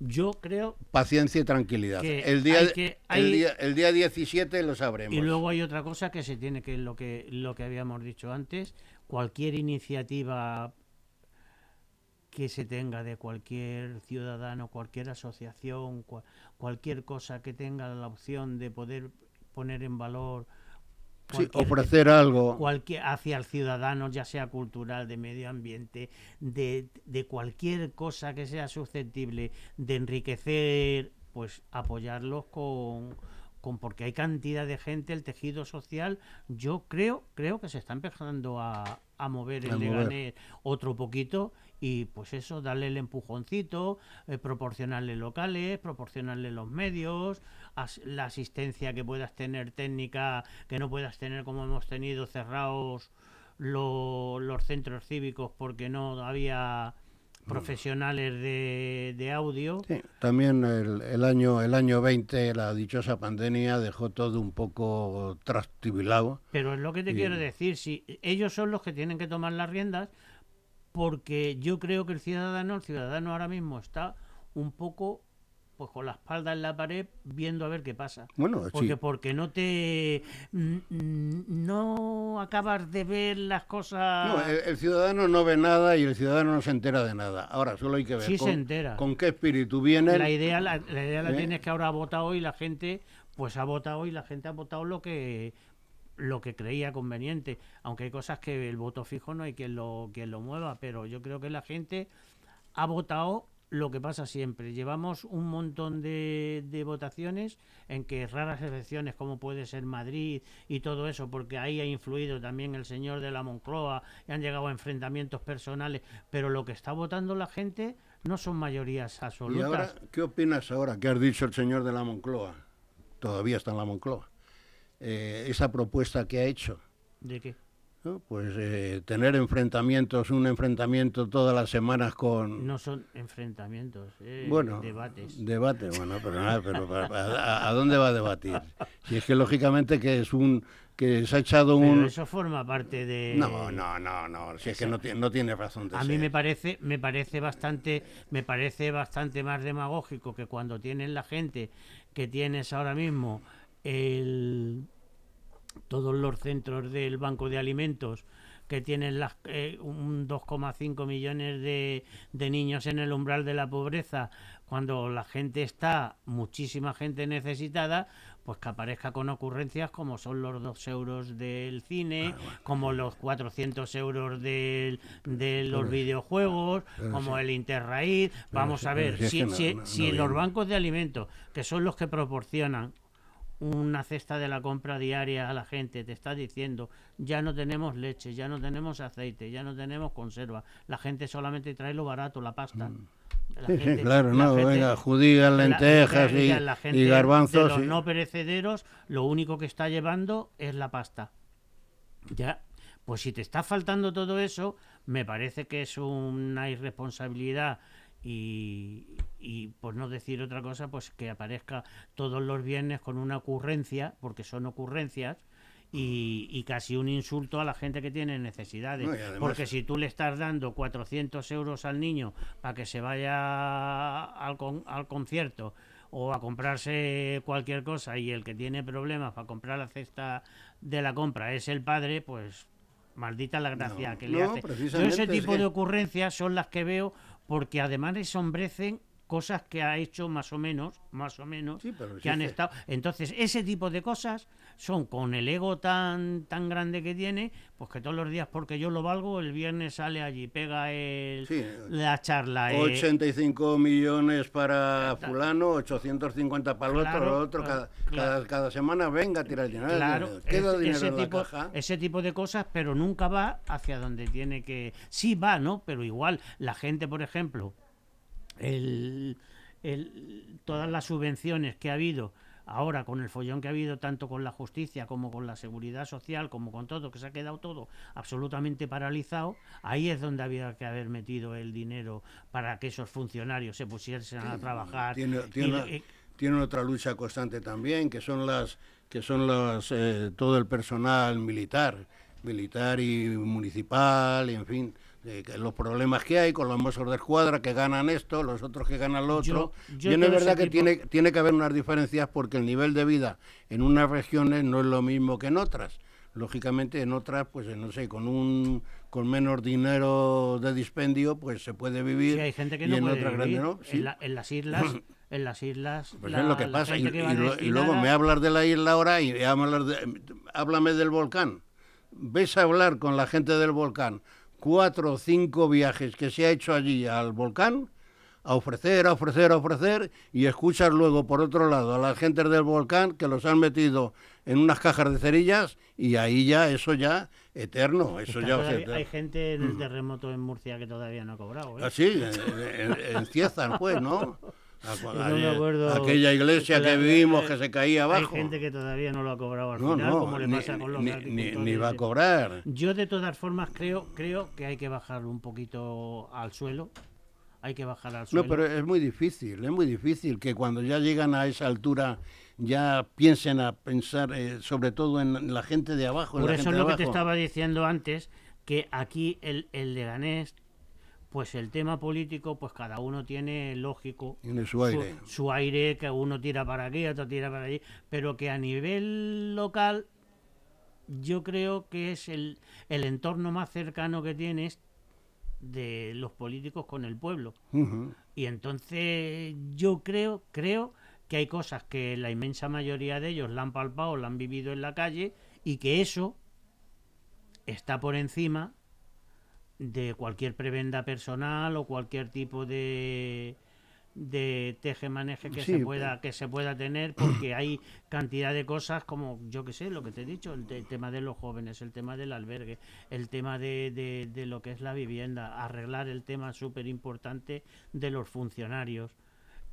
Yo creo Paciencia y tranquilidad. El día, hay que- el día, el día 17 lo sabremos. Y luego hay otra cosa que se tiene que lo que lo que habíamos dicho antes, cualquier iniciativa que se tenga de cualquier ciudadano, cualquier asociación, cua- cualquier cosa que tenga la opción de poder poner en valor Sí, ofrecer algo. cualquier hacia el ciudadano, ya sea cultural, de medio ambiente, de, de cualquier cosa que sea susceptible de enriquecer, pues apoyarlos con, con porque hay cantidad de gente, el tejido social, yo creo, creo que se está empezando a, a mover A el mover. Leganés otro poquito y pues eso, darle el empujoncito, eh, proporcionarle locales, proporcionarle los medios, as- la asistencia que puedas tener técnica, que no puedas tener como hemos tenido cerrados lo- los centros cívicos porque no había profesionales de, de audio. Sí, también el, el año el año 20, la dichosa pandemia dejó todo un poco trastibilado. Pero es lo que te Y- quiero decir, si ellos son los que tienen que tomar las riendas, porque yo creo que el ciudadano, el ciudadano ahora mismo está un poco pues con la espalda en la pared viendo a ver qué pasa. Bueno, Porque sí. porque no te mm, no acabas de ver las cosas No, el, el ciudadano no ve nada y el ciudadano no se entera de nada. Ahora solo hay que ver Sí se entera. con qué espíritu viene. la idea la, la idea la ¿Eh? tienes que ahora ha votado y la gente pues ha votado y la gente ha votado lo que lo que creía conveniente aunque hay cosas que el voto fijo no hay quien lo quien lo mueva pero yo creo que la gente ha votado lo que pasa siempre llevamos un montón de, de votaciones en que raras excepciones como puede ser Madrid y todo eso porque ahí ha influido también el señor de la Moncloa y han llegado a enfrentamientos personales pero lo que está votando la gente no son mayorías ¿Y absolutas ahora qué opinas ahora? ¿Qué has dicho el señor de la Moncloa? Todavía está en la Moncloa. Eh, esa propuesta que ha hecho. ¿De qué? ¿no? Pues eh, tener enfrentamientos, un enfrentamiento todas las semanas con... No son enfrentamientos, eh, bueno, debates. Debate, bueno, pero nada, pero pa- pa- ¿a, a dónde va a debatir? Si es que lógicamente que es un... que se ha echado Pero un... eso forma parte de... No, no, no, no, si es que no, tiene no tiene razón de A ser. mí me parece, me parece bastante, me parece bastante más demagógico que cuando tienes la gente que tienes ahora mismo el todos los centros del banco de alimentos que tienen las, eh, un 2,5 millones de, de niños en el umbral de la pobreza, cuando la gente está, muchísima gente necesitada, pues que aparezca con ocurrencias como son los 2 euros del cine, como los 400 euros del- de los videojuegos, pero como sí. el Interraíz. Vamos a ver, si si, que no- si- no- si no los bancos de alimentos, que son los que proporcionan una cesta de la compra diaria a la gente, te está diciendo, ya no tenemos leche, ya no tenemos aceite, ya no tenemos conserva, la gente solamente trae lo barato, la pasta. Mm. Sí, sí, gente- claro, la no, gente- venga, judías, lentejas la- y, la gente y garbanzos. De los no perecederos, lo único que está llevando es la pasta. Ya, pues si te está faltando todo eso, me parece que es una irresponsabilidad y, y por no decir otra cosa, pues que aparezca todos los viernes con una ocurrencia, porque son ocurrencias, y, y casi un insulto a la gente que tiene necesidades. No, y además- porque si tú le estás dando 400 euros al niño para que se vaya al, con- al concierto o a comprarse cualquier cosa y el que tiene problemas para comprar la cesta de la compra es el padre, pues maldita la gracia No, que le no, hace. Yo ese es tipo que- de ocurrencias son las que veo porque además ensombrecen cosas que ha hecho más o menos, más o menos, Sí, pero que han estado. Entonces, ese tipo de cosas son con el ego tan tan grande que tiene, pues que todos los días porque yo lo valgo, el viernes sale allí, pega el, Sí. la charla. eh, 85 millones para fulano, 850 para el otro, Claro, el otro, claro, cada, claro. cada, cada semana venga a tirar el dinero. Claro, Queda dinero ese en la tipo, caja. ese tipo de cosas, pero nunca va hacia donde tiene que... Sí va, ¿no? Pero igual la gente, por ejemplo, el, el- todas las subvenciones que ha habido ahora con el follón que ha habido tanto con la justicia como con la seguridad social como con todo que se ha quedado todo absolutamente paralizado ahí es donde había que haber metido el dinero para que esos funcionarios se pusiesen a trabajar. Tiene, y- tiene, y- tiene otra lucha constante también, que son las que son las eh, todo el personal militar, militar y municipal, y en fin, que los problemas que hay con los mozos de escuadra que ganan esto, los otros que ganan lo otro. Yo- yo Bien es verdad que tipo- tiene, tiene que haber unas diferencias porque el nivel de vida en unas regiones no es lo mismo que en otras. lógicamente en otras, pues eh, no sé, con un con menos dinero de dispendio, pues se puede vivir. Sí, hay gente que y no en puede otras vivir. grandes no. Sí. en, la- en las islas, en las islas, Pues la- es lo que pasa. Y, gente que y va lo- y destinada- luego me hablas de la isla ahora y hablas de- háblame del volcán. Ves a hablar con la gente del volcán. Cuatro o cinco viajes que se ha hecho allí al volcán a ofrecer, a ofrecer, a ofrecer y escuchas luego por otro lado a las gentes del volcán que los han metido en unas cajas de cerillas y ahí ya, eso ya, eterno, eso ya... eterno. hay gente en el terremoto en Murcia que todavía no ha cobrado. ¿eh? Ah, sí, en, en- en Ciezan, pues, ¿no? A- Yo no me a- acuerdo- aquella iglesia que vivimos que se caía abajo. Hay gente que todavía no lo ha cobrado al no, final, no, como le ni, pasa con los ni- ni- ni va a cobrar. Yo de todas formas creo, creo que hay que bajar un poquito al suelo. Hay que bajar al suelo. No, pero es muy difícil, es muy difícil que cuando ya llegan a esa altura ya piensen a pensar eh, sobre todo en la gente de abajo. Por eso es lo que te estaba diciendo antes, que aquí el, el Leganés, pues el tema político, pues cada uno tiene lógico Tiene su aire. su aire, que uno tira para aquí, otro tira para allí, pero que a nivel local yo creo que es el, el entorno más cercano que tienes de los políticos con el pueblo. Y entonces yo creo, creo que hay cosas que la inmensa mayoría de ellos la han palpado, la han vivido en la calle y que eso está por encima de cualquier prebenda personal o cualquier tipo de de teje-maneje que Sí, se pueda que se pueda tener porque hay cantidad de cosas como yo que sé lo que te he dicho el, te- tema de los jóvenes el tema del albergue el tema de, de- de lo que es la vivienda arreglar el tema súper importante de los funcionarios.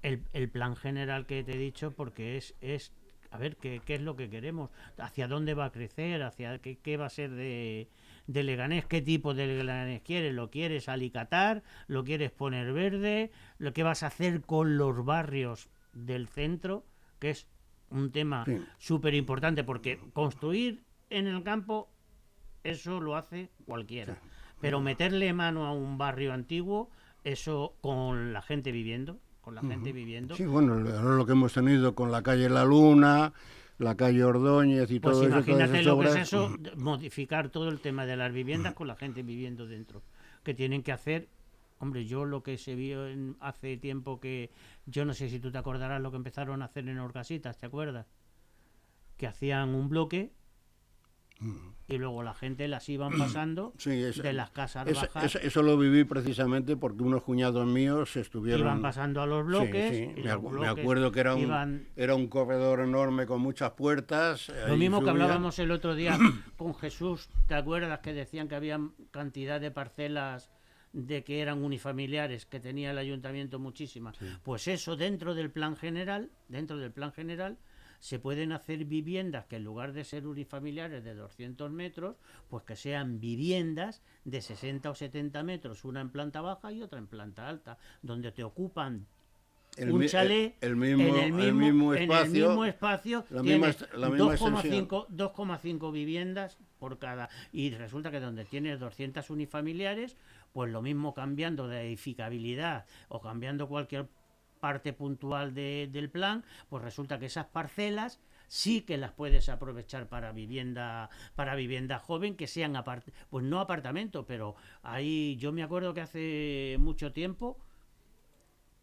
El, el plan general que te he dicho porque es es a ver qué, qué es lo que queremos hacia dónde va a crecer hacia qué, qué va a ser de de Leganés, qué tipo de Leganés quieres, lo quieres alicatar, lo quieres poner verde, lo que vas a hacer con los barrios del centro, que es un tema Sí. súper importante, porque construir en el campo, eso lo hace cualquiera, pero meterle mano a un barrio antiguo, eso con la gente viviendo, con la gente viviendo, Sí, bueno, lo lo que hemos tenido con la calle La Luna, la calle Ordóñez y Pues todo eso. todas imagínate lo que es eso, modificar todo el tema de las viviendas con la gente viviendo dentro. Que tienen que hacer, hombre, yo lo que se vio en- hace tiempo que, yo no sé si tú te acordarás lo que empezaron a hacer en Orcasitas, ¿te acuerdas? Que hacían un bloque y luego la gente las iban pasando Sí, de las casas Eso, bajas, eso- eso lo viví precisamente porque unos cuñados míos estuvieron... iban pasando a los bloques. sí, y Me, los acuerdo que era un, iban- era un corredor enorme con muchas puertas. Lo mismo que hablábamos el otro día con Jesús, ¿te acuerdas que decían que había cantidad de parcelas de que eran unifamiliares, que tenía el ayuntamiento muchísimas? Pues eso dentro del plan general, dentro del plan general se pueden hacer viviendas que en lugar de ser unifamiliares de 200 metros, pues que sean viviendas de 60 o 70 metros, una en planta baja y otra en planta alta, donde te ocupan El un chalet el, el mismo, en el mismo, en el espacio. mismo espacio la misma tienes est- la misma 2,5 2,5 viviendas por cada y resulta que donde tienes 200 unifamiliares pues lo mismo cambiando de edificabilidad o cambiando cualquier parte puntual de- del plan pues resulta que esas parcelas sí que las puedes aprovechar para vivienda para vivienda joven que sean apart pues no apartamento pero ahí yo me acuerdo que hace mucho tiempo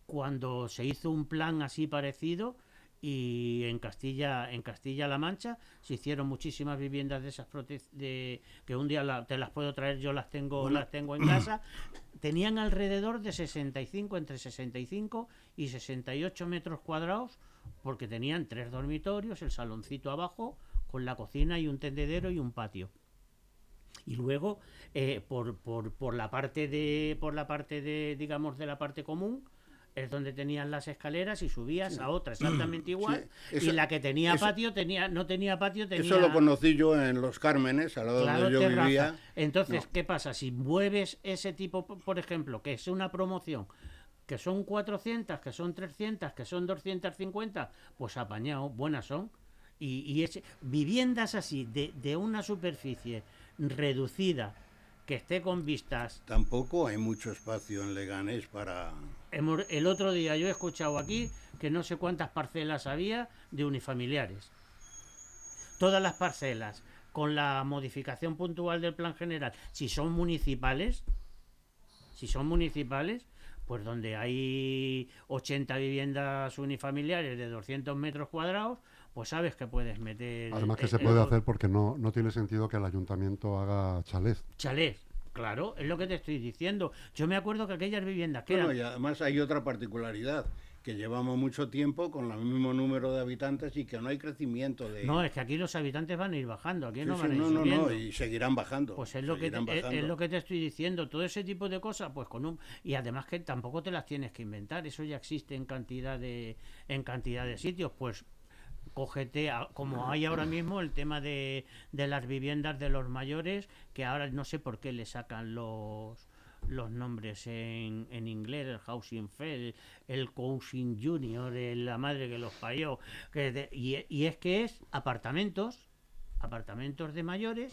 cuando se hizo un plan así parecido y en Castilla en Castilla-La Mancha se hicieron muchísimas viviendas de esas prote- de que un día la- te las puedo traer yo las tengo las tengo en casa. Tenían alrededor de 65 entre 65 y 68 metros cuadrados porque tenían tres dormitorios el saloncito abajo con la cocina y un tendedero y un patio. Y luego eh, por, por, por la parte de por la parte de digamos de la parte común es donde tenías las escaleras y subías a otra exactamente igual Sí, y la que tenía eso- patio tenía no tenía patio tenía Eso lo conocí yo en Los Cármenes, al lado Claro, donde yo terraza. vivía. Entonces, No. ¿qué pasa? Si mueves ese tipo, por ejemplo, que es una promoción, que son 400, que son 300, que son 250, pues apañado, buenas son. Y, y ese- viviendas así, de, de una superficie reducida, que esté con vistas. Tampoco hay mucho espacio en Leganés para... El otro día yo he escuchado aquí que no sé cuántas parcelas había de unifamiliares. Todas las parcelas con la modificación puntual del plan general, si son municipales, si son municipales, pues donde hay 80 viviendas unifamiliares de 200 metros cuadrados, pues sabes que puedes meter... Además que el- se el- puede hacer porque no, no tiene sentido que el ayuntamiento haga chalés. Chalés, claro, es lo que te estoy diciendo. Yo me acuerdo que aquellas viviendas que Bueno, eran... y además hay otra particularidad, que llevamos mucho tiempo con el mismo número de habitantes y que no hay crecimiento de... No, es que aquí los habitantes van a ir bajando, aquí Sí, no sí, van a ir no, no, subiendo. no, y seguirán bajando. Pues es lo, que te, es- es lo que te estoy diciendo, todo ese tipo de cosas, pues con un y además que tampoco te las tienes que inventar, eso ya existe en cantidad de en cantidad de sitios, pues cógete a- como hay ahora mismo el tema de, de las viviendas de los mayores, que ahora no sé por qué le sacan los los nombres en, en inglés, el Housing Fair, el Housing Junior, el la madre que los parió, que de- y, y es que es apartamentos, apartamentos de mayores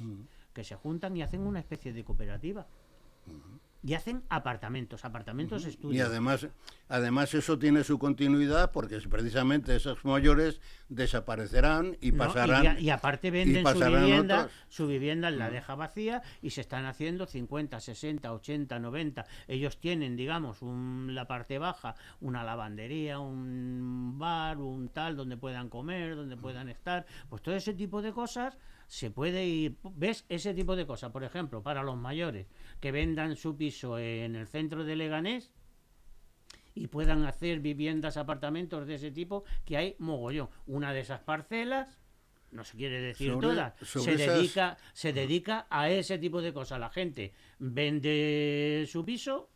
que se juntan y hacen una especie de cooperativa. Y hacen apartamentos, apartamentos Y estudios. además, además eso tiene su continuidad porque precisamente esos mayores desaparecerán y ¿no? pasarán... y, y aparte venden su vivienda, otros. su vivienda la deja vacía y se están haciendo 50, 60, 80, 90. Ellos tienen, digamos, un- la parte baja, una lavandería, un bar, un tal, donde puedan comer, donde puedan estar. Pues todo ese tipo de cosas se puede ir. ¿Ves? Ese tipo de cosas, por ejemplo, para los mayores que vendan su piso en el centro de Leganés y puedan hacer viviendas, apartamentos de ese tipo, que hay mogollón. Una de esas parcelas, no se quiere decir Sobre- todas, sobre se, esas- dedica, se dedica a ese tipo de cosas. La gente vende su piso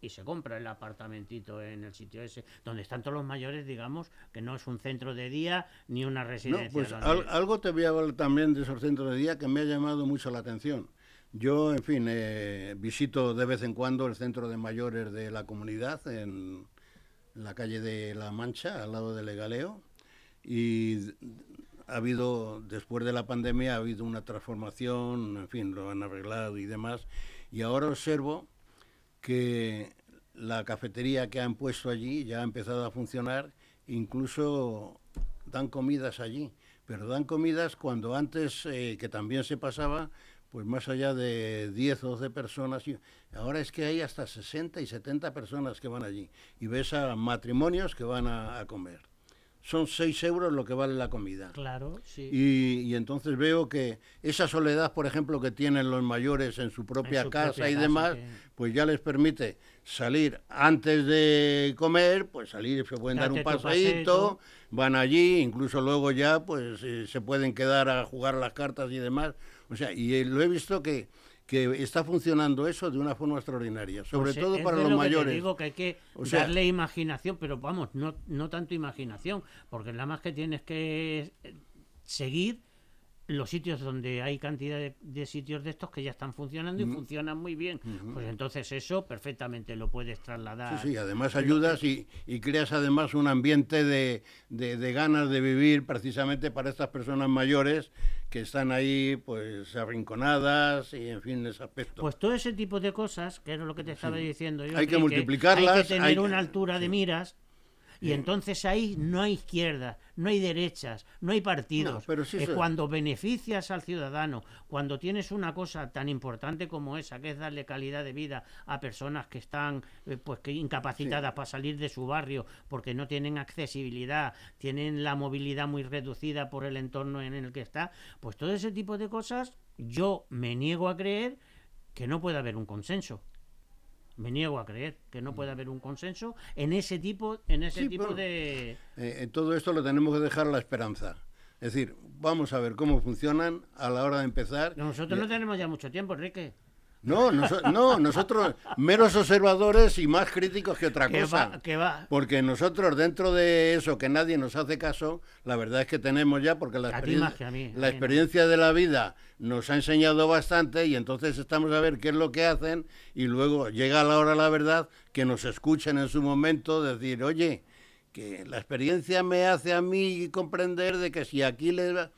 y se compra el apartamentito en el sitio ese, donde están todos los mayores, digamos, que no es un centro de día ni una No, residencia. pues donde- al- algo te voy a hablar también de esos centros de día que me ha llamado mucho la atención. Yo, en fin, eh, visito de vez en cuando el centro de mayores de la comunidad en la calle de La Mancha, al lado de Legaleo, y ha habido, después de la pandemia, ha habido una transformación, en fin, lo han arreglado y demás, y ahora observo que la cafetería que han puesto allí ya ha empezado a funcionar, incluso dan comidas allí, pero dan comidas cuando antes, eh, que también se pasaba, pues más allá de 10 o 12 personas, y ahora es que hay hasta 60 y 70 personas que van allí, y ves a matrimonios que van a, a comer. Son 6 euros lo que vale la comida. Claro, sí. Y, y entonces veo que esa soledad, por ejemplo, que tienen los mayores en su propia su casa propia y casa, demás, que- pues ya les permite salir antes de comer, pues salir, se pueden dar un paseíto. Van allí, incluso luego ya pues eh, se pueden quedar a jugar las cartas y demás. O sea, y eh, lo he visto que, que está funcionando eso de una forma extraordinaria, sobre Pues, eh, todo es para de los lo que te mayores. digo que hay que O sea- darle imaginación, pero vamos, no, no tanto imaginación, porque nada más que tienes que eh, seguir los sitios donde hay cantidad de, de sitios de estos que ya están funcionando y funcionan muy bien. Pues entonces eso perfectamente lo puedes trasladar. Sí, sí, además ayudas y, y creas además un ambiente de, de- de ganas de vivir precisamente para estas personas mayores que están ahí pues arrinconadas y en fin, en ese aspecto. Pues todo ese tipo de cosas, que era lo que te estaba diciendo yo, Hay que multiplicarlas, Hay que tener hay- una altura de miras. Y entonces ahí no hay izquierdas, no hay derechas, no hay partidos. No, pero sí Eh, cuando beneficias al ciudadano, cuando tienes una cosa tan importante como esa, que es darle calidad de vida a personas que están eh, pues que incapacitadas para salir de su barrio porque no tienen accesibilidad, tienen la movilidad muy reducida por el entorno en el que está, pues todo ese tipo de cosas yo me niego a creer que no puede haber un consenso. Me niego a creer que no puede haber un consenso en ese tipo, en ese Sí, tipo de Eh, en todo esto lo tenemos que dejar a la esperanza. Es decir, vamos a ver cómo funcionan a la hora de empezar. nosotros no tenemos ya mucho tiempo, Enrique. No, noso- no, nosotros meros observadores y más críticos que otra cosa. va, que va. Porque nosotros, dentro de eso que nadie nos hace caso, la verdad es que tenemos ya, porque la, A ti experien- más que a mí, a mí la no. experiencia de la vida nos ha enseñado bastante y entonces estamos a ver qué es lo que hacen y luego llega la hora de la verdad que nos escuchen en su momento decir, oye, que la experiencia me hace a mí comprender de que si aquí le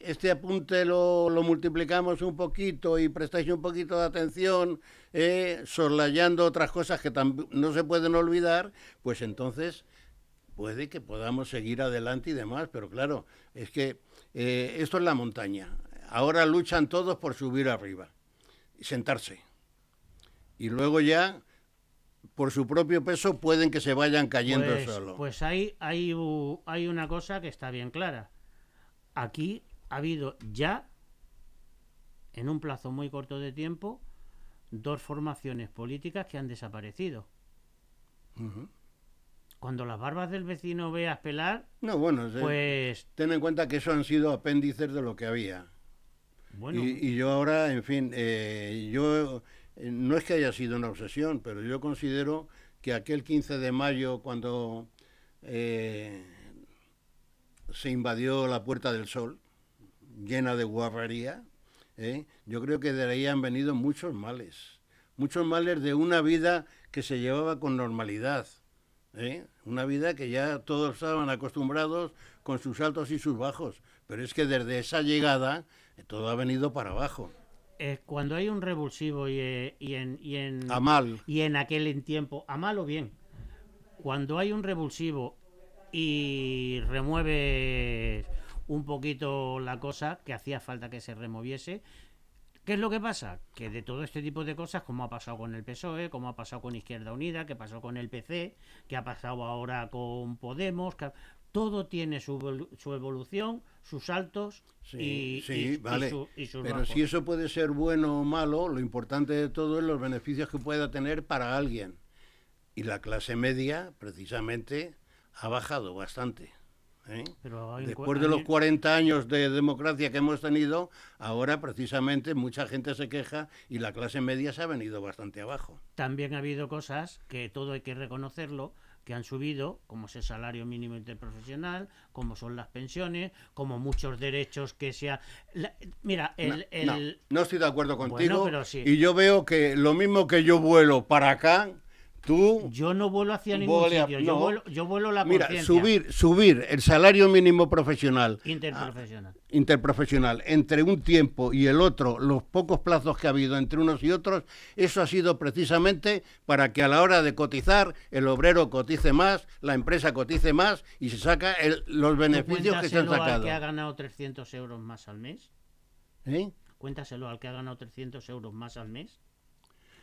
este apunte lo, lo multiplicamos un poquito y prestáis un poquito de atención, eh, soslayando otras cosas que no se pueden olvidar, pues entonces puede que podamos seguir adelante y demás, pero claro, es que eh, esto es la montaña. ahora luchan todos por subir arriba y sentarse. Y luego ya, por su propio peso, pueden que se vayan cayendo Pues, solo. pues hay, hay, u- hay una cosa que está bien clara. Aquí ha habido ya, en un plazo muy corto de tiempo, dos formaciones políticas que han desaparecido. Cuando las barbas del vecino veas pelar, No, bueno, pues ten en cuenta que eso han sido apéndices de lo que había. bueno, Y, y yo ahora, en fin, eh, yo eh, no es que haya sido una obsesión, pero yo considero que aquel 15 de mayo, cuando eh, se invadió la Puerta del Sol, llena de guarrería, ¿eh? yo creo que de ahí han venido muchos males. Muchos males de una vida que se llevaba con normalidad. ¿eh? Una vida que ya todos estaban acostumbrados con sus altos y sus bajos. Pero es que desde esa llegada eh, todo ha venido para abajo. eh, cuando hay un revulsivo y, eh, y en, y en A mal. y en aquel tiempo, a mal o bien, cuando hay un revulsivo y remueves un poquito la cosa, que hacía falta que se removiese, ¿qué es lo que pasa? Que de todo este tipo de cosas, como ha pasado con el PSOE, como ha pasado con Izquierda Unida, que pasó con el PC, que ha pasado ahora con Podemos, que ha- todo tiene su, su evolución, sus altos Sí, y, sí, y- y vale. su- y sus Pero bajos. si eso puede ser bueno o malo, lo importante de todo es los beneficios que pueda tener para alguien. Y la clase media, precisamente, ha bajado bastante. ¿Eh? Pero Después de los un- 40 años de democracia que hemos tenido, ahora precisamente mucha gente se queja y la clase media se ha venido bastante abajo. También ha habido cosas que todo hay que reconocerlo, que han subido, como es el salario mínimo interprofesional, como son las pensiones, como muchos derechos que se ha... la- mira, el... no, el- no, no estoy de acuerdo Bueno, contigo. pero sí. Y yo veo que lo mismo que yo vuelo para acá, tú Yo no vuelo hacia ningún sitio, yo, vuelo, yo vuelo la Mira, subir, subir el salario mínimo profesional, interprofesional. interprofesional, entre un tiempo y el otro, los pocos plazos que ha habido entre unos y otros, eso ha sido precisamente para que a la hora de cotizar el obrero cotice más, la empresa cotice más y se saca el- los ¿Tú beneficios que se han cuéntaselo al sacado. que ha ganado 300 euros más al mes? ¿Eh? Cuéntaselo al que ha ganado 300 euros más al mes.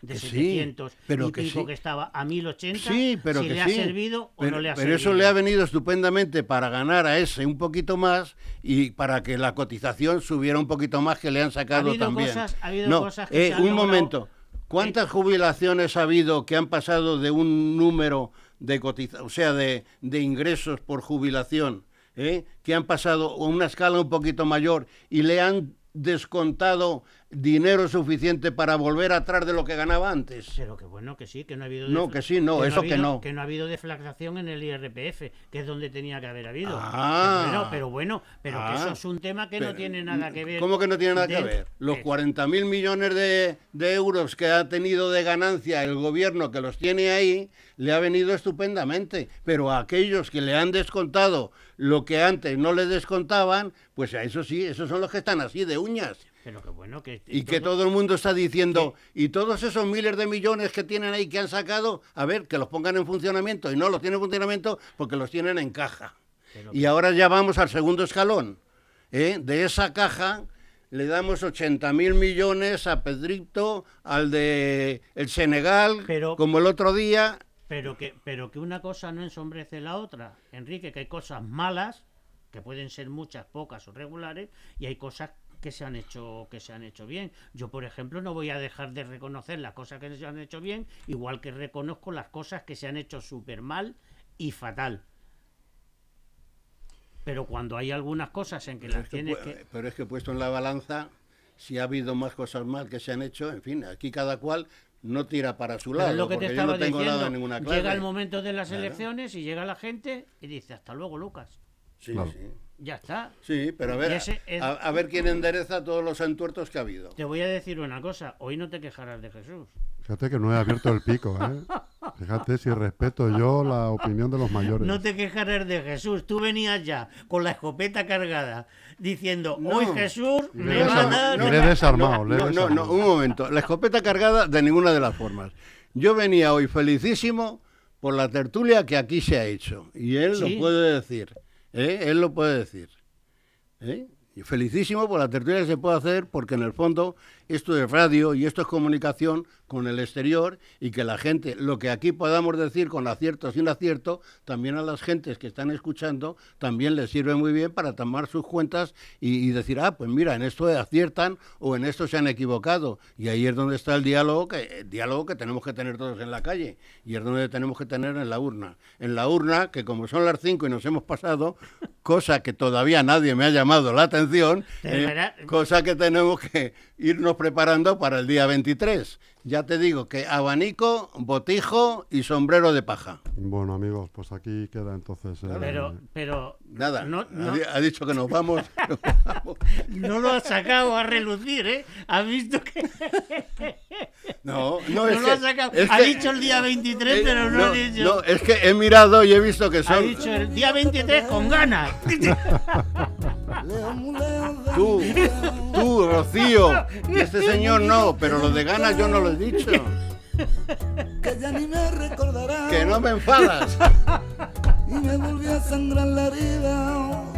De Que sí, 700 pero y que pico sí. que estaba a 1080. Sí, pero si que le sí. ha servido o pero, no le ha pero servido. eso le ha venido estupendamente para ganar a ese un poquito más y para que la cotización subiera un poquito más que le han sacado también. cosas- ha habido no, cosas que eh, se han un logrado- momento. ¿Cuántas jubilaciones ha habido que han pasado de un número de cotiza o sea, de, de ingresos por jubilación, eh, que han pasado a una escala un poquito mayor y le han descontado dinero suficiente para volver atrás de lo que ganaba antes? Pero que bueno, que sí, que no ha habido... No, que sí, no, ha eso que habido- no. Que no ha habido deflagración en el IRPF, que es donde tenía que haber habido. Ah. Que pero bueno, pero que Ah. eso es un tema que no tiene nada que ver... ¿Cómo que no tiene nada que ver? Los Eh, 40.000 millones de, de euros que ha tenido de ganancia el gobierno que los tiene ahí, le ha venido estupendamente. Pero a aquellos que le han descontado lo que antes no le descontaban, pues a eso sí, esos son los que están así de uñas. Pero que bueno, que... Y que todo el mundo está diciendo, y todos esos miles de millones que tienen ahí que han sacado, a ver, que los pongan en funcionamiento. Y no los tienen en funcionamiento porque los tienen en caja. Pero Y ahora ya vamos al segundo escalón. ¿eh? De esa caja le damos 80 mil millones a Pedrito, al de el Senegal, Pero- como el otro día. Pero que, pero que una cosa no ensombrece la otra, Enrique, que hay cosas malas, que pueden ser muchas, pocas o regulares, y hay cosas que se han hecho que se han hecho bien. Yo, por ejemplo, no voy a dejar de reconocer las cosas que se han hecho bien, igual que reconozco las cosas que se han hecho súper mal y fatal. Pero cuando hay algunas cosas en que Pero las es que, tienes pu- que... pero es que puesto en la balanza, si ha habido más cosas mal que se han hecho, en fin, aquí cada cual no tira para su lado, es lo que te porque yo estaba no tengo diciendo. ninguna clase. Llega el momento de las Claro. elecciones y llega la gente y dice, hasta luego, Lucas. Sí, Claro. sí. Ya está. Sí, pero a ver, es- a, a ver quién endereza todos los entuertos que ha habido. Te voy a decir una cosa, hoy no te quejarás de Jesús. Fíjate que no he abierto el pico, ¿eh? Fíjate si respeto yo la opinión de los mayores. No te quejarás de Jesús. Tú venías ya con la escopeta cargada diciendo, No. hoy Jesús me le he va a desarma- dar... y le he una-". desarmado, le he No, no, no, desarmado. un momento. La escopeta cargada de ninguna de las formas. Yo venía hoy felicísimo por la tertulia que aquí se ha hecho. Y él Sí. lo puede decir. ¿Eh? Él lo puede decir. ¿eh? felicísimo por la tertulia que se puede hacer, porque en el fondo esto es radio y esto es comunicación con el exterior y que la gente, lo que aquí podamos decir con acierto o sin acierto, también a las gentes que están escuchando, también les sirve muy bien para tomar sus cuentas y, decir, ah, pues mira, en esto aciertan o en esto se han equivocado. Y ahí es donde está el diálogo, que, el diálogo que tenemos que tener todos en la calle y es donde tenemos que tener en la urna. En la urna, que como son las cinco y nos hemos pasado, cosa que todavía nadie me ha llamado la atención, eh, cosa que tenemos que irnos preparando para el día 23. Ya te digo que abanico, botijo y sombrero de paja. Bueno, amigos, pues aquí queda entonces. Eh, pero, pero. Nada, no, Ha, dicho que nos vamos, no lo ha sacado a relucir, ¿eh? Ha visto que. No, no, es lo ha sacado. ha dicho el día 23, pero no, ha dicho. No, es que he mirado y he visto que son. Ha dicho el día 23 con ganas. tú, tú, Rocío. Este señor no, pero lo de ganas yo no lo he dicho. Que ya ni me recordará. Que no me enfadas. Y me volvió a sangrar la herida